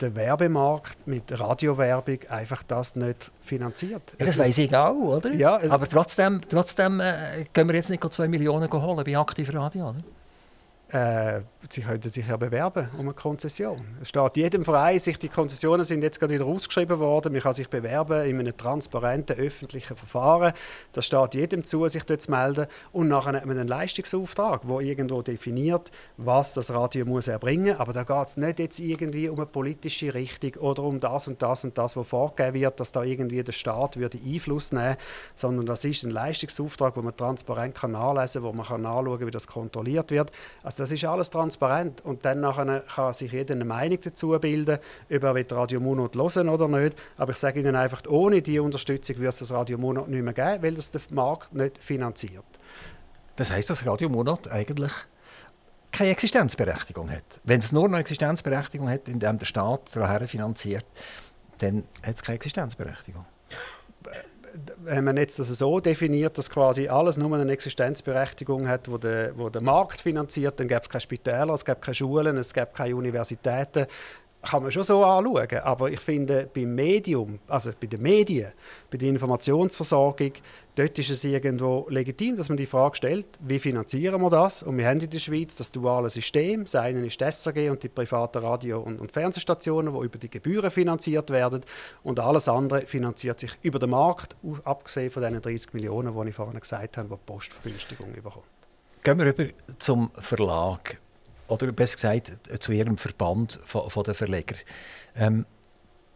der Werbemarkt mit Radiowerbung einfach das nicht finanziert. Ja, das weiß ich auch, oder? Ja, Aber trotzdem, trotzdem äh, können wir jetzt nicht zwei Millionen holen bei Aktiv Radio, oder? Äh, sie könnten sich ja bewerben um eine Konzession. Es steht jedem frei, sich die Konzessionen sind jetzt gerade wieder ausgeschrieben worden. Man kann sich bewerben in einem transparenten öffentlichen Verfahren. Das steht jedem zu, sich dort zu melden. Und nachher hat man einen Leistungsauftrag, der irgendwo definiert, was das Radio muss erbringen. Aber da geht es nicht jetzt irgendwie um eine politische Richtung oder um das und das und das, was vorgegeben wird, dass da irgendwie der Staat würde Einfluss nehmen, sondern das ist ein Leistungsauftrag, wo man transparent kann nachlesen, wo man kann nachschauen, wie das kontrolliert wird. Also das ist alles transparent und dann nachher kann sich jeder eine Meinung dazu bilden, ob er Radio Monat hören oder nicht. Aber ich sage Ihnen einfach, ohne diese Unterstützung würde es das Radio Monat nicht mehr geben, weil das der Markt nicht finanziert. Das heißt, dass Radio Monat eigentlich keine Existenzberechtigung hat. Wenn es nur eine Existenzberechtigung hat, indem der Staat daher finanziert, dann hat es keine Existenzberechtigung. Wenn man jetzt das so definiert, dass quasi alles nur eine Existenzberechtigung hat, wo der, wo der Markt finanziert, dann gäbe es keine Spitäler, es gäbe keine Schulen, es gäbe keine Universitäten. Kann man schon so anschauen. Aber ich finde, beim Medium, also bei den Medien, bei der Informationsversorgung, dort ist es irgendwo legitim, dass man die Frage stellt, wie finanzieren wir das? Und wir haben in der Schweiz das duale System. Das eine ist die SRG und die privaten Radio- und, und Fernsehstationen, die über die Gebühren finanziert werden. Und alles andere finanziert sich über den Markt, abgesehen von den 30 Millionen, die ich vorhin gesagt habe, die die Postvergünstigung bekommt. Gehen wir über zum Verlag. Oder besser gesagt, zu Ihrem Verband von, von den Verleger. Ähm,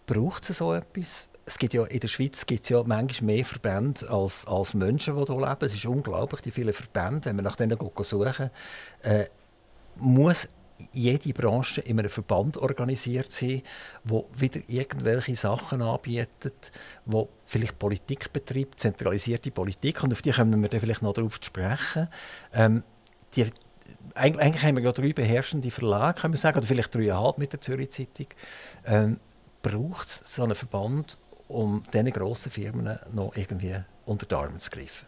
Braucht es so etwas? Es gibt ja, in der Schweiz gibt es ja manchmal mehr Verbände als, als Menschen, die hier leben. Es ist unglaublich, die vielen Verbände. Wenn wir nach denen suchen, äh, muss jede Branche in einem Verband organisiert sein, wo wieder irgendwelche Sachen anbietet, wo vielleicht Politik betreibt, zentralisierte Politik, und auf die kommen wir dann vielleicht noch darauf sprechen. Ähm, die, eig- eigentlich haben wir ja drei beherrschende Verlage, können wir sagen, oder vielleicht dreieinhalb mit der Zürich Zeitung. Ähm, Braucht es so einen Verband, um diesen grossen Firmen noch irgendwie unter die Arme zu greifen?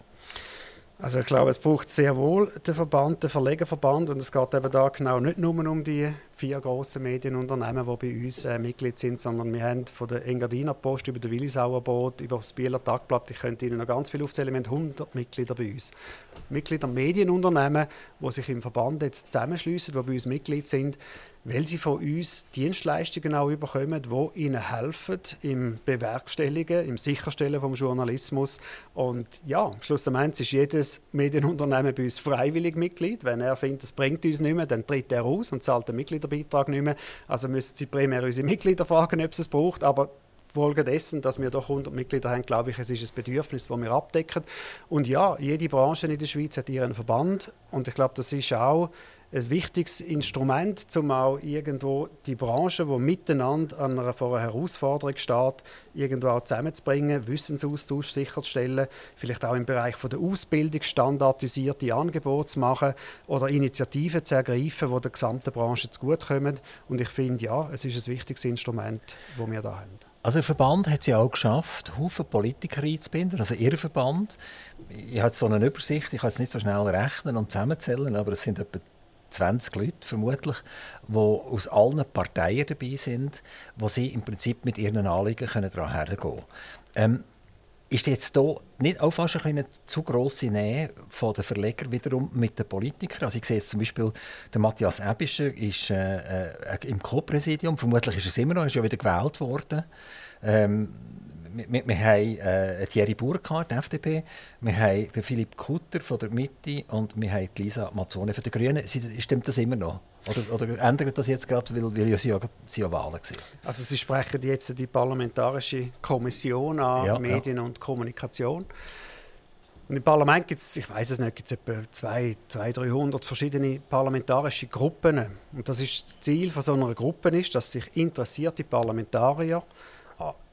Also ich glaube, es braucht sehr wohl den Verband, den Verlegerverband und es geht eben da genau nicht nur um die vier grossen Medienunternehmen, die bei uns äh, Mitglied sind, sondern wir haben von der Engadiner Post über den Willisauer Boot, über das Bieler Tagblatt, ich könnte Ihnen noch ganz viel aufzählen, wir haben 100 Mitglieder bei uns. Mitglieder Medienunternehmen, die sich im Verband jetzt zusammenschliessen, die bei uns Mitglied sind, weil sie von uns Dienstleistungen auch überkommen, die ihnen helfen im Bewerkstelligen, im Sicherstellen vom Journalismus. Und ja, schlussendlich ist jedes Medienunternehmen bei uns freiwillig Mitglied. Wenn er findet, es bringt uns nicht mehr, dann tritt er aus und zahlt den Mitgliederbeitrag nicht mehr. Also müssen sie primär unsere Mitglieder fragen, ob es es braucht. Aber Folge dessen, dass wir doch 100 Mitglieder haben, glaube ich, es ist ein Bedürfnis, das wir abdecken. Und ja, jede Branche in der Schweiz hat ihren Verband und ich glaube, das ist auch ein wichtiges Instrument, um auch irgendwo die Branche, die miteinander an einer, vor einer Herausforderung steht, irgendwo auch zusammenzubringen, Wissensaustausch sicherzustellen, vielleicht auch im Bereich von der Ausbildung standardisierte Angebote zu machen oder Initiativen zu ergreifen, die der gesamten Branche zugutekommen. Und ich finde, ja, es ist ein wichtiges Instrument, das wir da haben. Also der Verband hat es ja auch geschafft, Haufen Politiker einzubinden, also Ihr Verband. Ich habe so eine Übersicht, ich kann es nicht so schnell rechnen und zusammenzählen, aber es sind etwa 20 Leute vermutlich, die aus allen Parteien dabei sind, wo sie im Prinzip mit ihren Anliegen können daran hergehen. Ähm, ist jetzt hier nicht auch fast eine zu grosse Nähe von den Verlegern wiederum mit den Politikern? Also ich sehe jetzt zum Beispiel, der Matthias Ebischer ist äh, äh, im Co-Präsidium, vermutlich ist er es immer noch, ist ja wieder gewählt worden. Ähm, wir, wir, haben äh, Thierry Burkhardt, FDP, wir haben den Philipp Kutter von der Mitte und wir haben Lisa Mazzone von den Grünen. Stimmt das immer noch? Oder, oder ändert das jetzt gerade, weil, weil ja sie ja, sie ja Wahlen waren? Also Sie sprechen jetzt die Parlamentarische Kommission an Ja, Medien und Kommunikation. Und Im Parlament gibt es, ich weiß es nicht, gibt es etwa 200, 300 verschiedene parlamentarische Gruppen. Und das ist das Ziel von so einer Gruppe ist, dass sich interessierte Parlamentarier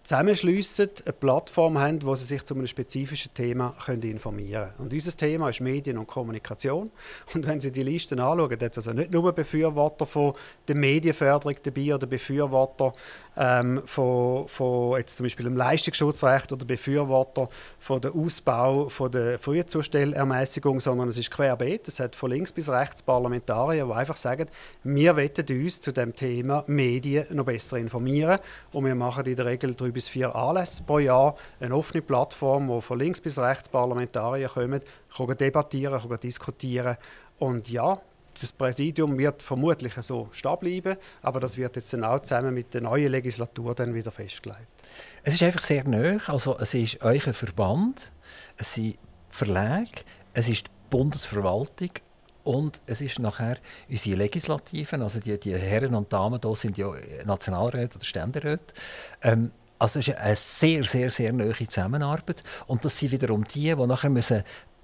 zusammenschliessen, eine Plattform haben, wo sie sich zu einem spezifischen Thema informieren können. Und unser Thema ist Medien und Kommunikation. Und wenn Sie die Listen anschauen, hat es also nicht nur Befürworter von der Medienförderung dabei oder Befürworter ähm, von, von jetzt zum Beispiel dem Leistungsschutzrecht oder Befürworter von der Ausbau von der Frühzustellermäßigung, sondern es ist querbeet. Es hat von links bis rechts Parlamentarier, die einfach sagen, wir wollen uns zu dem Thema Medien noch besser informieren und wir machen in der Regel drei bis vier Anlässe pro Jahr, eine offene Plattform, wo von links bis rechts Parlamentarier kommen, können debattieren, können diskutieren und ja, das Präsidium wird vermutlich so stehen bleiben, aber das wird jetzt dann auch zusammen mit der neuen Legislatur dann wieder festgelegt. Es ist einfach sehr neu. Also es ist euer Verband, es sind Verlage, es ist die Bundesverwaltung und es ist nachher unsere Legislativen, also die, die Herren und Damen hier sind ja Nationalräte oder Ständeräte. Ähm, also es ist eine sehr, sehr, sehr neue Zusammenarbeit und das sind wiederum die, die nachher müssen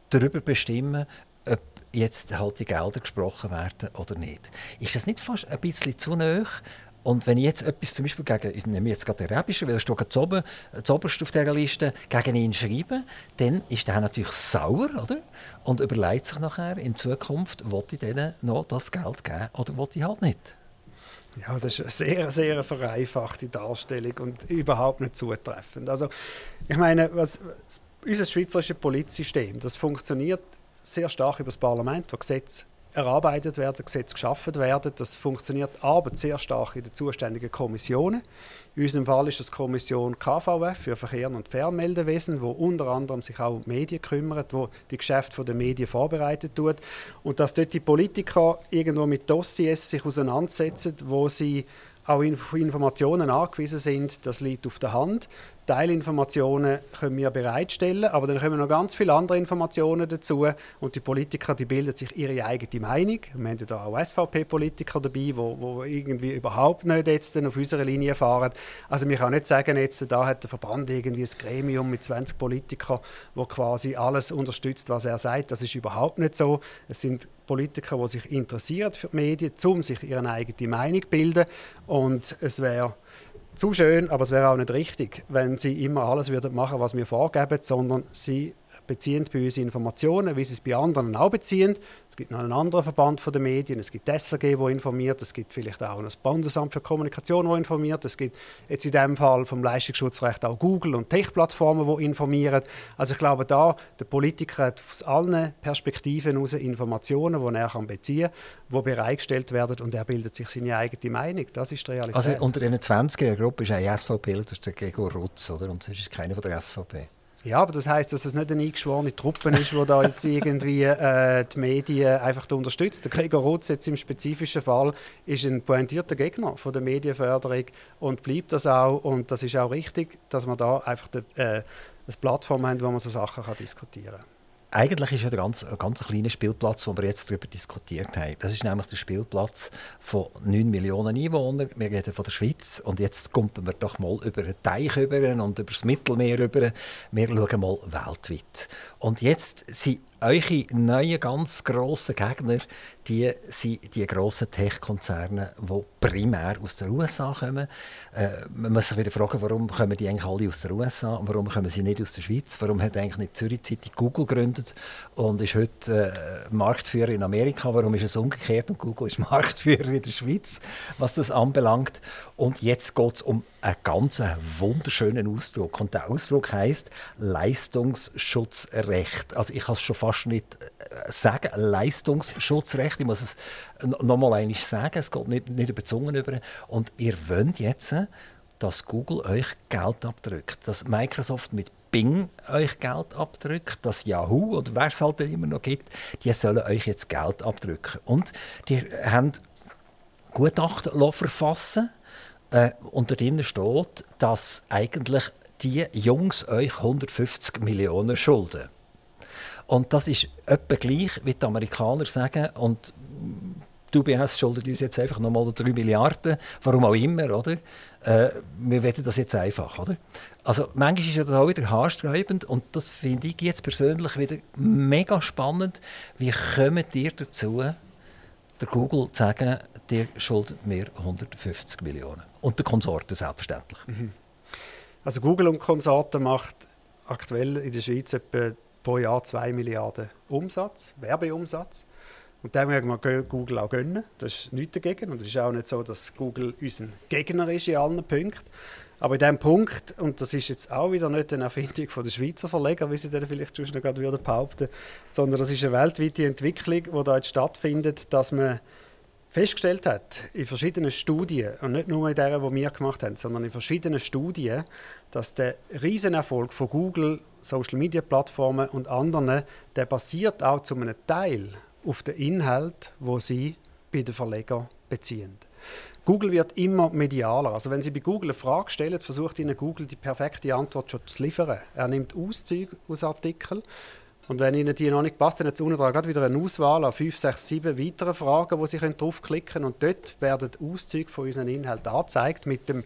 darüber bestimmen ob jetzt halt die Gelder gesprochen werden oder nicht. Ist das nicht fast ein bisschen zu nah? Und wenn ich jetzt etwas zum Beispiel gegen, ich nehme jetzt gerade den Rebischen, weil er steht ganz oben, oberst auf dieser Liste, gegen ihn schreibe, dann ist er natürlich sauer, oder? Und überlegt sich nachher in Zukunft, will ich denen noch das Geld geben oder will ich halt nicht? Ja, das ist eine sehr, sehr vereinfachte Darstellung und überhaupt nicht zutreffend. Also, ich meine, was, unser schweizerisches Polizsystem, das funktioniert sehr stark über das Parlament, wo Gesetze erarbeitet werden, Gesetze geschaffen werden. Das funktioniert aber sehr stark in den zuständigen Kommissionen. In unserem Fall ist das Kommission KVF für Verkehr und Fernmeldewesen, wo unter anderem sich auch um Medien kümmert, wo die Geschäfte der Medien vorbereitet tut und dass dort die Politiker irgendwo mit Dossiers sich auseinandersetzen, wo sie auch auf Informationen angewiesen sind, das liegt auf der Hand. Teilinformationen können wir bereitstellen, aber dann kommen noch ganz viele andere Informationen dazu und die Politiker die bilden sich ihre eigene Meinung. Wir haben ja auch SVP-Politiker dabei, die wo, wo irgendwie überhaupt nicht jetzt auf unserer Linie fahren. Also wir können nicht sagen, jetzt, da hat der Verband irgendwie ein Gremium mit 20 Politikern, wo quasi alles unterstützt, was er sagt. Das ist überhaupt nicht so. Es sind Politiker, die sich interessieren für die Medien, um sich ihre eigene Meinung zu bilden und es wäre zu schön, aber es wäre auch nicht richtig, wenn sie immer alles würden machen, was wir vorgeben, sondern sie beziehen bei uns Informationen, wie sie es bei anderen auch beziehen. Es gibt noch einen anderen Verband von den Medien, es gibt das SRG, der informiert, es gibt vielleicht auch das Bundesamt für Kommunikation, das informiert, es gibt jetzt in dem Fall vom Leistungsschutzrecht auch Google und Tech-Plattformen, die informieren. Also ich glaube, da der Politiker hat aus allen Perspektiven heraus Informationen, die er kann beziehen kann, die bereitgestellt werden und er bildet sich seine eigene Meinung. Das ist die Realität. Also unter den 20er-Gruppe ist eine SVP, das ist der Gregor Rutz, oder? und sonst ist keiner von der SVP. Ja, aber das heißt, dass es nicht eine eingeschworene Truppe ist, die da jetzt irgendwie äh, die Medien einfach unterstützt. Der Gregor Rutz jetzt im spezifischen Fall ist ein pointierter Gegner von der Medienförderung und bleibt das auch. Und das ist auch richtig, dass man da einfach äh, eine Plattform haben, wo man so Sachen kann diskutieren kann. Eigentlich ist ja der ganz, ganz kleiner Spielplatz, den wir jetzt darüber diskutiert haben. Das ist nämlich der Spielplatz von 9 Millionen Einwohnern. Wir reden von der Schweiz. Und jetzt kommen wir doch mal über den Teich rüber und über das Mittelmeer rüber. Wir schauen mal weltweit. Und jetzt sind eure neuen ganz grossen Gegner, die sind die grossen Tech-Konzerne, die primär aus den USA kommen. Äh, man muss sich wieder fragen, warum kommen die eigentlich alle aus den USA warum kommen sie nicht aus der Schweiz? Warum hat eigentlich nicht Zürich Zeitung Google gegründet und ist heute äh, Marktführer in Amerika? Warum ist es umgekehrt und Google ist Marktführer in der Schweiz, was das anbelangt? Und jetzt geht es um einen ganz wunderschönen Ausdruck. Und der Ausdruck heißt Leistungsschutzrecht. Also ich es schon fast nicht äh, sagen, Leistungsschutzrecht. Ich muss es noch mal einmal sagen, es geht nicht, nicht über die Zunge über. Und ihr wollt jetzt, dass Google euch Geld abdrückt, dass Microsoft mit Bing euch Geld abdrückt, dass Yahoo oder wer es halt immer noch gibt, die sollen euch jetzt Geld abdrücken. Und die haben Gutachten verfassen äh, unter denen steht, dass eigentlich die Jungs euch 150 Millionen schulden. Und das ist etwa gleich, wie die Amerikaner sagen, und die UBS schuldet uns jetzt einfach nochmal 3 Milliarden, warum auch immer, oder? Äh, wir wollen das jetzt einfach, oder? Also manchmal ist ja das auch wieder haarsträubend und das finde ich jetzt persönlich wieder mega spannend. Wie kommt ihr dazu, der Google zu sagen, der schuldet mir 150 Millionen? Und der Konsorten selbstverständlich. Mhm. Also Google und Konsorten macht aktuell in der Schweiz etwa pro Jahr 2 Milliarden Umsatz, Werbeumsatz. Und dem mögen wir Google auch gönnen. Das ist nichts dagegen. Und es ist auch nicht so, dass Google unser Gegner ist in allen Punkten. Aber in diesem Punkt, und das ist jetzt auch wieder nicht eine Erfindung der Schweizer Verleger, wie sie dann vielleicht schon gerade wieder behaupten, sondern das ist eine weltweite Entwicklung, die da jetzt stattfindet, dass man festgestellt hat, in verschiedenen Studien, und nicht nur in der, die wir gemacht haben, sondern in verschiedenen Studien, dass der Riesenerfolg von Google, Social Media Plattformen und anderen, der basiert auch zu einem Teil auf den Inhalt, wo sie bei den Verlegern beziehen. Google wird immer medialer. Also wenn Sie bei Google eine Frage stellen, versucht Ihnen Google die perfekte Antwort schon zu liefern. Er nimmt Auszüge aus Artikeln und wenn Ihnen die noch nicht passt, dann hat es unten dran wieder eine Auswahl an fünf, sechs, sieben weiteren Fragen, wo Sie draufklicken können und dort werden Auszüge von unseren Inhalten angezeigt mit dem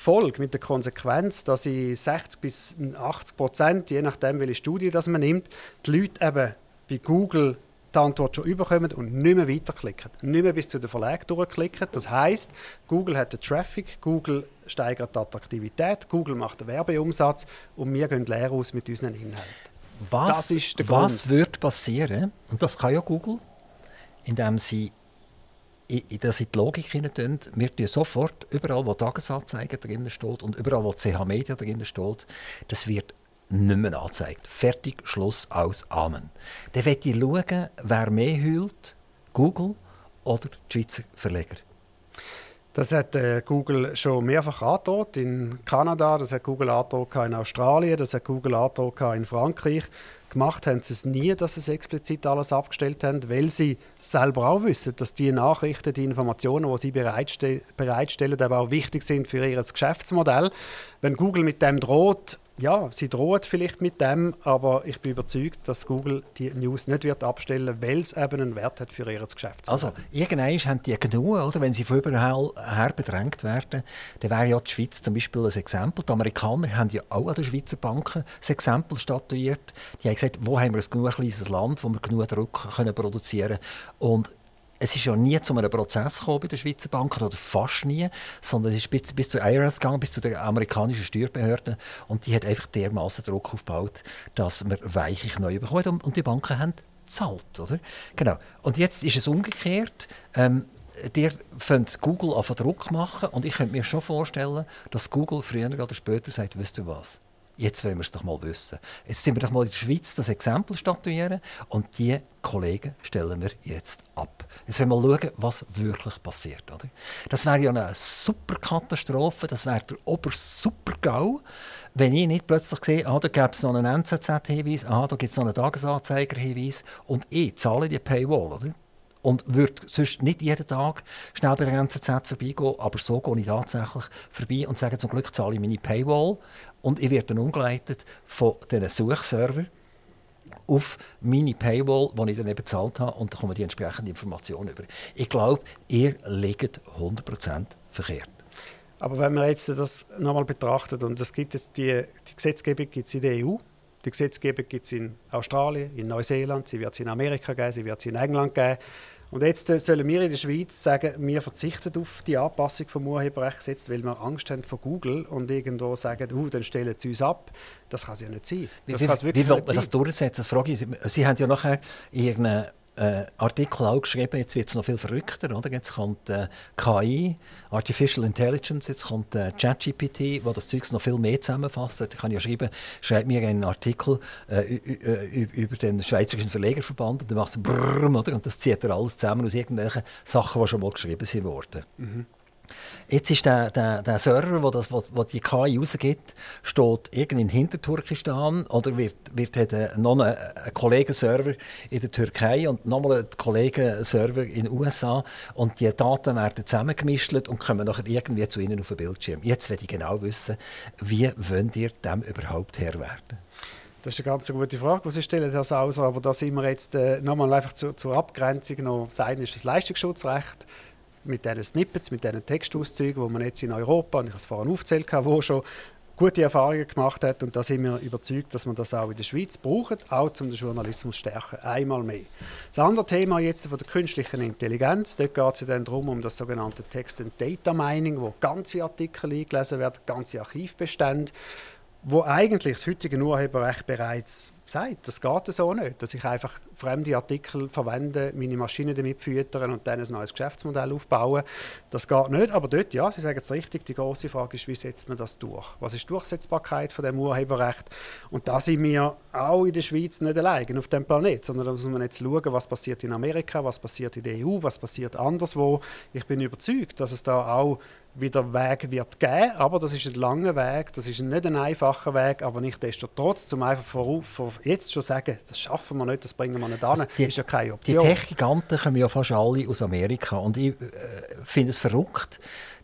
Folge, mit der Konsequenz, dass in 60 bis 80 Prozent, je nachdem welche Studie das man nimmt, die Leute eben bei Google die Antwort schon überkommen und nicht mehr weiterklicken. Nicht mehr bis zu den Verlag durchklicken. Das heißt, Google hat den Traffic, Google steigert die Attraktivität, Google macht den Werbeumsatz und wir gehen leer aus mit unseren Inhalten. Was, das ist der Grund. was wird passieren, und das kann ja Google, indem sie dass sie die Logik hinein wir tun sofort, überall wo Tagesanzeiger drin steht und überall wo CH Media drin steht, das wird nicht mehr angezeigt. Fertig, Schluss, aus, Amen. Dann möchte ich schauen, wer mehr heult, Google oder die Schweizer Verleger. Das hat äh, Google schon mehrfach angedroht in Kanada, das hat Google angedroht in Australien, das hat Google angedroht in Frankreich. Gemacht haben sie es nie, dass sie es explizit alles abgestellt haben, weil sie selber auch wissen, dass die Nachrichten, die Informationen, die sie bereitste bereitstellen, aber auch wichtig sind für ihr Geschäftsmodell. Wenn Google mit dem droht, ja, sie droht vielleicht mit dem, aber ich bin überzeugt, dass Google die News nicht wird abstellen, weil es eben einen Wert hat für ihr Geschäft. Also, irgendwann haben die genug, oder? wenn sie von überall her bedrängt werden, dann wäre ja die Schweiz zum Beispiel ein Exempel. Die Amerikaner haben ja auch an den Schweizer Banken ein Exempel statuiert. Die haben gesagt, wo haben wir ein genug kleines Land, wo wir genug Druck können produzieren können. Es ist ja nie zu einem Prozess gekommen bei den Schweizer Banken, oder fast nie, sondern es ist bis, bis zur IRS gegangen, bis zu den amerikanischen Steuerbehörden und die hat einfach dermaßen Druck aufgebaut, dass man weichlich neu bekommt und, und die Banken haben zahlt, oder? Genau. Und jetzt ist es umgekehrt. Ähm, dir könnt Google auf Druck machen und ich könnte mir schon vorstellen, dass Google früher oder später sagt, wisst ihr was? Jetzt wollen wir es doch mal wissen. Jetzt sind wir doch mal in der Schweiz das Exempel statuieren und die Kollegen stellen wir jetzt ab. Jetzt wollen wir mal schauen, was wirklich passiert. Oder? Das wäre ja eine super Katastrophe, das wäre der Ober-Super-GAU, wenn ich nicht plötzlich sehe, ah, da gibt es noch einen NZZ-Hinweis, ah, da gibt es noch einen Tagesanzeiger-Hinweis und ich zahle die Paywall. Oder? und würde sonst nicht jeden Tag schnell bei der NZZ vorbeigehen, aber so gehe ich tatsächlich vorbei und sage, zum Glück zahle ich meine Paywall und ich werde dann umgeleitet von diesen Suchservern auf meine Paywall, die ich dann eben bezahlt habe und dann kommen die entsprechende Informationen über. Ich glaube, ihr liegt 100% verkehrt. Aber wenn man jetzt das nochmal betrachtet, und es gibt jetzt die, die Gesetzgebung gibt's in der EU, die Gesetzgebung gibt es in Australien, in Neuseeland, sie wird es in Amerika geben, sie wird es in England geben. Und jetzt äh, sollen wir in der Schweiz sagen, wir verzichten auf die Anpassung vom Urheberrechtsgesetz, weil wir Angst haben vor Google und irgendwo sagen, uh, dann stellen sie uns ab. Das kann es ja nicht sein. Das wie wie, wie will man das durchsetzen? Das frage ich. Sie haben ja nachher irgendeine äh, Artikel auch geschrieben, jetzt wird es noch viel verrückter. Oder? Jetzt kommt äh, KI, Artificial Intelligence, jetzt kommt äh, ChatGPT, wo das Zeug noch viel mehr zusammenfasst. Ich kann ja schreiben, schreibt mir einen Artikel äh, über den Schweizerischen Verlegerverband und dann macht es brrrr, oder? und das zieht er alles zusammen aus irgendwelchen Sachen, die schon mal geschrieben wurden. Mhm. Jetzt ist der, der, der Server, wo, das, wo, wo die KI rausgibt, steht irgendwie in Hinterturkistan oder wird, wird hat noch ein, ein Kollegenserver in der Türkei und nochmal ein Kollegenserver in den USA und die Daten werden zusammengemischt und kommen nachher irgendwie zu Ihnen auf den Bildschirm. Jetzt will ich genau wissen, wie wollt ihr dem überhaupt Herr werden? Das ist eine ganz gute Frage, die Sie stellen, Herr Sauser. Aber da sind wir jetzt äh, nochmal einfach zu, zur Abgrenzung noch. Das eine ist das Leistungsschutzrecht mit diesen Snippets, mit diesen Textauszügen, wo man jetzt in Europa, und ich habe es vorhin aufgezählt, wo schon gute Erfahrungen gemacht hat. Und da sind wir überzeugt, dass man das auch in der Schweiz braucht, auch um den Journalismus zu stärken. Einmal mehr. Das andere Thema jetzt von der künstlichen Intelligenz, dort geht es dann darum, um das sogenannte Text and Data Mining, wo ganze Artikel eingelesen werden, ganze Archivbestände, wo eigentlich das heutige Urheberrecht bereits sagt, das geht so nicht, dass ich einfach fremde Artikel verwende, meine Maschine damit füttern und dann ein neues Geschäftsmodell aufbauen. Das geht nicht, aber dort, ja, Sie sagen es richtig, die große Frage ist, wie setzt man das durch? Was ist die Durchsetzbarkeit von dem Urheberrecht? Und da sind wir auch in der Schweiz nicht allein auf dem Planet, sondern da muss man jetzt schauen, was passiert in Amerika, was passiert in der EU, was passiert anderswo. Ich bin überzeugt, dass es da auch wieder Weg wird geben, aber das ist ein langer Weg, das ist nicht ein einfacher Weg, aber nicht desto trotz, um einfach vor, vor jetzt schon sagen, das schaffen wir nicht, das bringen wir nicht an, die, ist ja keine Option. Die Tech-Giganten kommen ja fast alle aus Amerika und ich äh, finde es verrückt,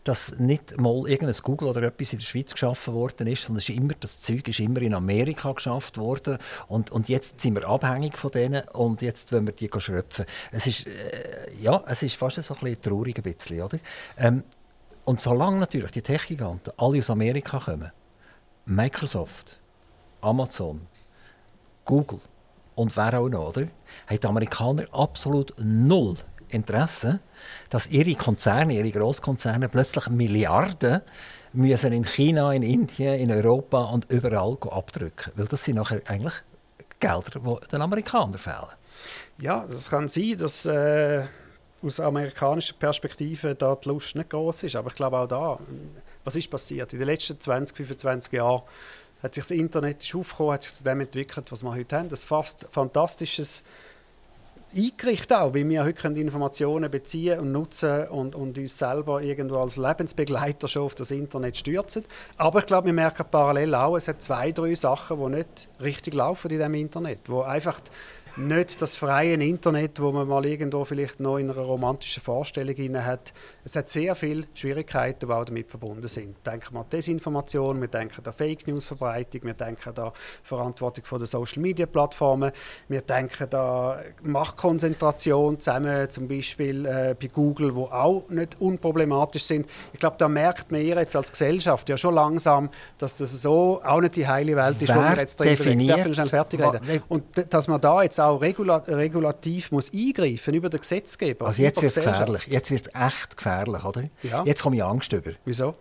dass nicht mal irgendein Google oder etwas in der Schweiz geschaffen worden ist, sondern ist immer, das Zeug ist immer in Amerika geschafft worden und, und jetzt sind wir abhängig von denen und jetzt wollen wir die schröpfen. Es ist, äh, ja, es ist fast so ein bisschen traurig, ein bisschen, oder? Ähm, und solange natürlich die Tech-Giganten alle aus Amerika kommen, Microsoft, Amazon, Google und wer auch noch, oder, haben die Amerikaner absolut null Interesse, dass ihre Konzerne, ihre Großkonzerne plötzlich Milliarden müssen in China, in Indien, in Europa und überall abdrücken. Weil das sind nachher eigentlich Gelder, die den Amerikanern fehlen. Ja, das kann sein, dass äh, aus amerikanischer Perspektive da die Lust nicht groß ist. Aber ich glaube auch da, was ist passiert? In den letzten 20, 25 Jahren hat sich das Internet ist aufgekommen, hat sich zu dem entwickelt, was wir heute haben. Das fast fantastisches eingerichtet auch, wie wir heute Informationen beziehen und nutzen und, und uns selber irgendwo als Lebensbegleiter schon auf das Internet stürzen. Aber ich glaube, wir merken parallel auch, es hat zwei, drei Sachen, die nicht richtig laufen in diesem Internet, wo einfach nicht das freie Internet, wo man mal irgendwo vielleicht noch in einer romantischen Vorstellung hat. Es hat sehr viele Schwierigkeiten, die auch damit verbunden sind. Denken wir an Desinformation, wir denken an Fake News Verbreitung, wir denken an Verantwortung von der Social Media Plattformen, wir denken an Machtkonzentration zusammen, zum Beispiel äh, bei Google, wo auch nicht unproblematisch sind. Ich glaube, da merkt man jetzt als Gesellschaft ja schon langsam, dass das so auch nicht die heile Welt ist, Wer wo wir jetzt drin definiert, Darf ich schnell fertig reden? Und dass man da jetzt auch auch regula regulativ muss eingreifen über den Gesetzgeber. Also jetzt wird es gefährlich. Jetzt wird es echt gefährlich, oder? Ja. Jetzt komme ich Angst über. Wieso?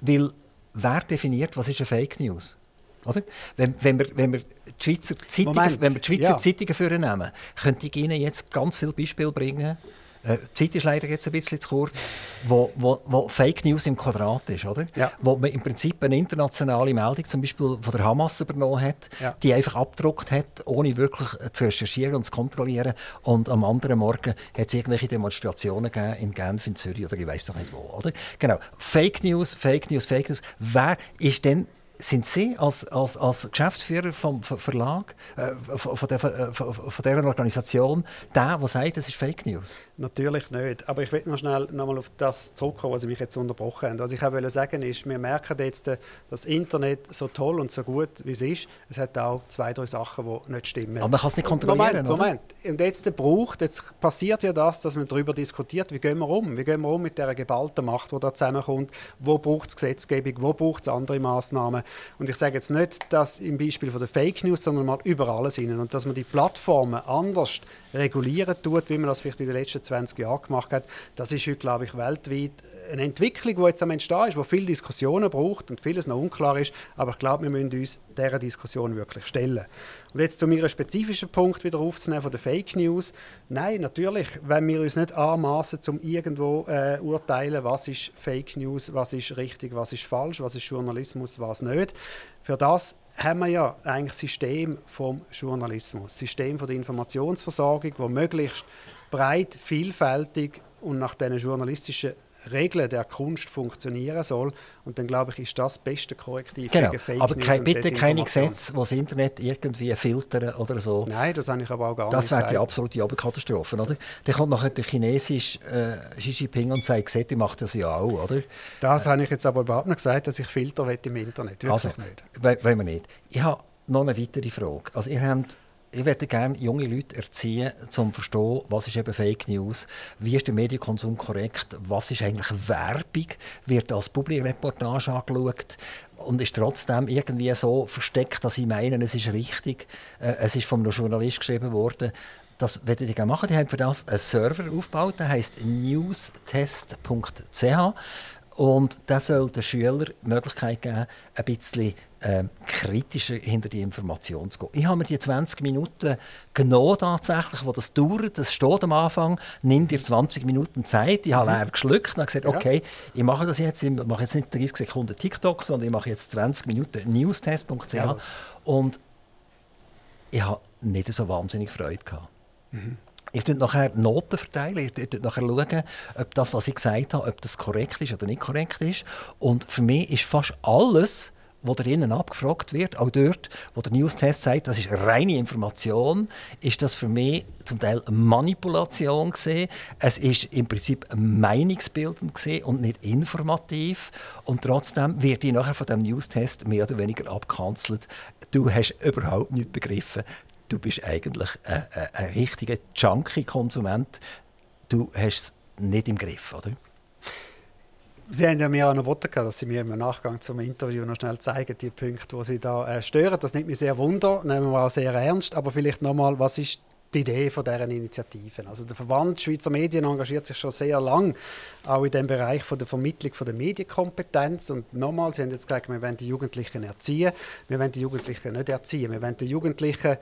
Weil wer definiert, was ist eine Fake News? Oder? Wenn, wenn, wir, wenn wir die Schweizer Zeitungen, wenn wir die Schweizer ja. Zeitungen vornehmen, könnte ich Ihnen jetzt ganz viele Beispiele bringen, äh, die Zeit ist leider jetzt ein bisschen zu kurz, wo, wo, wo Fake News im Quadrat ist, oder? Ja. Wo man im Prinzip eine internationale Meldung zum Beispiel von der Hamas übernommen hat, ja. die einfach abgedruckt hat, ohne wirklich zu recherchieren und zu kontrollieren. Und am anderen Morgen hat es irgendwelche Demonstrationen gegeben in Genf, in Zürich oder ich weiß doch nicht wo, oder? Genau. Fake News, Fake News, Fake News. Wer ist denn sind Sie als, als, als Geschäftsführer vom Verlag, äh, von, der, äh, von, von dieser Organisation, der, der sagt, das ist Fake News? Natürlich nicht. Aber ich will noch schnell nochmal auf das zurückkommen, was Sie mich jetzt unterbrochen haben. Was ich auch wollte sagen ist, wir merken jetzt, äh, das Internet so toll und so gut, wie es ist, es hat auch zwei, drei Sachen, die nicht stimmen. Aber man kann es nicht kontrollieren, Moment, Moment. Und jetzt braucht, jetzt passiert ja das, dass man darüber diskutiert, wie gehen wir um? Wie gehen wir um mit dieser geballten Macht, die da zusammenkommt? Wo braucht es Gesetzgebung? Wo braucht es andere Massnahmen? Und ich sage jetzt nicht, dass im Beispiel von der Fake News, sondern mal über alles hin. Und dass man die Plattformen anders regulieren tut, wie man das vielleicht in den letzten 20 Jahren gemacht hat, das ist heute, glaube ich, weltweit eine Entwicklung, die jetzt am Entstehen ist, die viele Diskussionen braucht und vieles noch unklar ist. Aber ich glaube, wir müssen uns dieser Diskussion wirklich stellen. Und jetzt zu meinem spezifischen Punkt wieder aufzunehmen von der Fake News. Nein, natürlich, wenn wir uns nicht anmaßen, um irgendwo äh, urteilen, was ist Fake News, was ist richtig, was ist falsch, was ist Journalismus, was nicht. Für das haben wir ja eigentlich System vom Journalismus, System von der Informationsversorgung, wo möglichst breit, vielfältig und nach diesen journalistischen Regeln der Kunst funktionieren soll. Und dann glaube ich, ist das das beste Korrektiv genau. gegen Fake aber News kein, bitte keine Gesetze, die das Internet irgendwie filtern oder so. Nein, das habe ich aber auch gar das nicht Das wäre die absolute Oberkatastrophe, oder? Dann kommt nachher der chinesisch äh, Xi Jinping und sagt, ich mache das ja auch, oder? Das äh, habe ich jetzt aber überhaupt nicht gesagt, dass ich Filter will im Internet. Wirklich also, nicht. Wollen wir nicht. Ich habe noch eine weitere Frage. Also ihr habt ich würde gerne junge Leute erziehen, um zu verstehen, was ist eben Fake News, wie ist der Medienkonsum korrekt, was ist eigentlich Werbung, wird als Publikumreportage angeschaut und ist trotzdem irgendwie so versteckt, dass sie meinen, es ist richtig. Äh, es ist von einem Journalist geschrieben worden. Das werde ich gerne machen. Die haben für das einen Server aufgebaut, der heißt newstest.ch und das soll den Schülern die Möglichkeit geben, ein bisschen äh, kritischer hinter die Information zu gehen. Ich habe mir die 20 Minuten genommen, tatsächlich, wo das dauert. Das steht am Anfang. Nimm dir 20 Minuten Zeit. Ich habe mhm. leer geschluckt und gesagt, okay, ich mache das jetzt. Ich mache jetzt nicht 30 Sekunden TikTok, sondern ich mache jetzt 20 Minuten newstest.ch. Ja. Und ich habe nicht so wahnsinnig Freude gehabt. Mhm. Ich schaue nachher Noten verteilen, ich schaue nachher schauen, ob das, was ich gesagt habe, ob das korrekt ist oder nicht korrekt ist. Und für mich ist fast alles, was drinnen abgefragt wird, auch dort, wo der News-Test sagt, das ist reine Information, ist das für mich zum Teil Manipulation gesehen. Es ist im Prinzip meinungsbildend und nicht informativ. Und trotzdem wird die nachher von dem News-Test mehr oder weniger abgekanzelt. Du hast überhaupt nicht begriffen du bist eigentlich ein, ein, ein richtiger Junkie-Konsument. Du hast es nicht im Griff, oder? Sie haben ja mir auch noch geboten, dass Sie mir im Nachgang zum Interview noch schnell zeigen, die Punkte, die Sie da äh, stören. Das nimmt mich sehr wunder, nehmen wir auch sehr ernst. Aber vielleicht nochmal, was ist die Idee von deren Initiativen. Also der Verband Schweizer Medien engagiert sich schon sehr lang auch in dem Bereich von der Vermittlung von der Medienkompetenz. Und nochmal, Sie haben jetzt gesagt, wir wollen die Jugendlichen erziehen. Wir wollen die Jugendlichen nicht erziehen. Wir wollen die Jugendlichen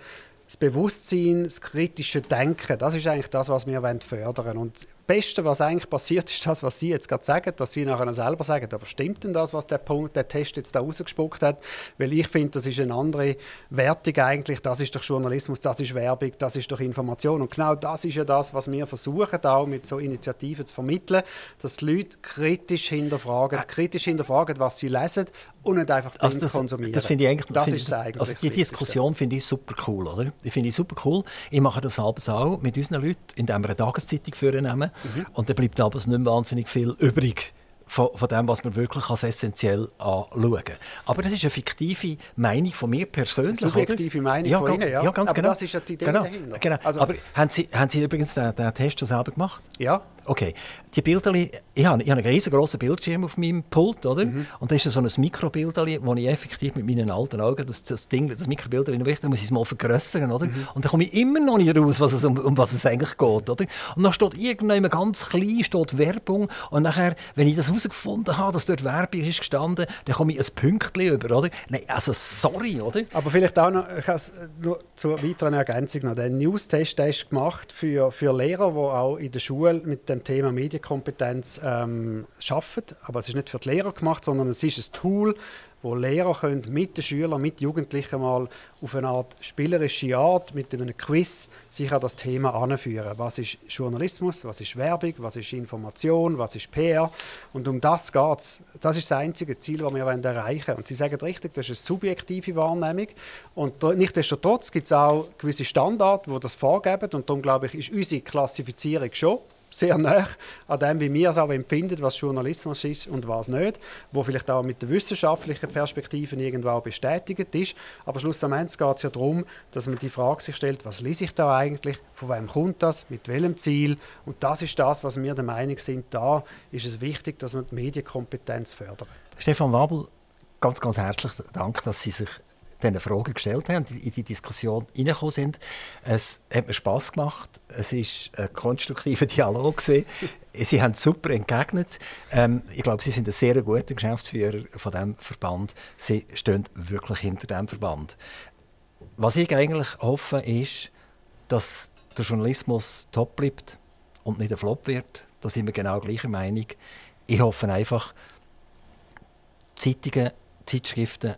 das Bewusstsein, das kritische Denken, das ist eigentlich das, was wir fördern wollen. Und Beste, was eigentlich passiert, ist das, was Sie jetzt gerade sagen, dass Sie nachher selber sagen, aber stimmt denn das, was der, Punkt, der Test jetzt da rausgespuckt hat? Weil ich finde, das ist eine andere Wertung eigentlich. Das ist doch Journalismus, das ist Werbung, das ist doch Information. Und genau das ist ja das, was wir versuchen, auch mit so Initiativen zu vermitteln, dass die Leute kritisch hinterfragen, kritisch hinterfragen, was sie lesen und nicht einfach also das, konsumieren. Das finde ich eigentlich, das ist eigentlich also die Diskussion finde ich super cool, oder? Ich finde ich super cool. Ich mache das selbst auch mit unseren Leuten, indem wir eine Tageszeitung vornehmen Mhm. Und dann bleibt aber nicht wahnsinnig viel übrig von, von, dem, was man wirklich als essentiell anschauen kann. Aber das ist eine fiktive Meinung von mir persönlich. Eine subjektive oder? Meinung ja, von Ihnen, ja. ja ganz aber genau. das ist ja die Idee genau. dahinter. Genau. Also, aber haben Sie, haben Sie übrigens den, den Test selber gemacht? Ja. Okay, die Bilder, ich habe, ich habe einen riesengroßen Bildschirm auf meinem Pult, oder? Mhm. Und da ist so ein Mikrobild, wo ich effektiv mit meinen alten Augen das, das Ding, das Mikrobild, da muss ich es mal vergrößern, oder? Mhm. Und dann komme ich immer noch nicht raus, was es, um, um was es eigentlich geht, oder? Und dann steht irgendwann ganz klein steht Werbung und nachher, wenn ich das herausgefunden habe, dass dort Werbung ist gestanden, dann komme ich ein Pünktchen über, oder? Nein, also sorry, oder? Aber vielleicht auch noch, ich nur zur weiteren Ergänzung noch, der News-Test ist gemacht für, für Lehrer, die auch in der Schule mit dem dem Thema Medienkompetenz ähm, arbeiten. Aber es ist nicht für die Lehrer gemacht, sondern es ist ein Tool, wo Lehrer können mit den Schülern, mit Jugendlichen mal auf eine Art spielerische Art mit einem Quiz sich an das Thema anführen. Was ist Journalismus? Was ist Werbung? Was ist Information? Was ist PR? Und um das geht es. Das ist das einzige Ziel, das wir erreichen wollen. Und Sie sagen richtig, das ist eine subjektive Wahrnehmung. Und nichtsdestotrotz gibt es auch gewisse Standards, die das vorgeben. Und darum glaube ich, ist unsere Klassifizierung schon sehr nah an dem, wie wir es auch empfinden, was Journalismus ist und was nicht, wo vielleicht auch mit der wissenschaftlichen Perspektive irgendwo auch bestätigt ist. Aber schlussendlich geht es ja darum, dass man die Frage sich stellt, was lese ich da eigentlich, von wem kommt das, mit welchem Ziel? Und das ist das, was wir der Meinung sind, da ist es wichtig, dass man die Medienkompetenz fördert. Stefan Wabel, ganz, ganz herzlichen Dank, dass Sie sich diese Fragen gestellt haben und in die Diskussion hineingekommen sind. Es hat mir Spass gemacht. Es war ein konstruktiver Dialog. Sie haben super entgegnet. Ähm, ich glaube, Sie sind ein sehr guter Geschäftsführer von diesem Verband. Sie stehen wirklich hinter diesem Verband. Was ich eigentlich hoffe, ist, dass der Journalismus top bleibt und nicht ein Flop wird. Da sind wir genau gleicher Meinung. Ich hoffe einfach, Zeitungen, Zeitschriften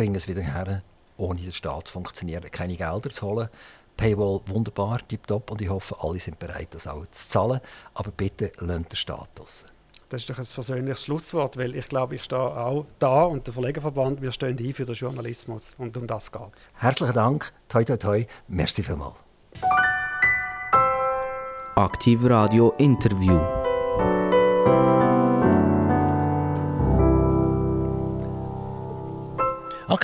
bringen es wieder her, ohne den Staat zu funktionieren, keine Gelder zu holen. Paywall wunderbar, tipptopp und ich hoffe, alle sind bereit, das auch zu zahlen. Aber bitte lernt den Status. Das ist doch ein versöhnliches Schlusswort, weil ich glaube, ich stehe auch da und der Verlegerverband, wir stehen ein für den Journalismus und um das geht es. Herzlichen Dank, toi toi toi, merci vielmals. Aktiv Radio Interview.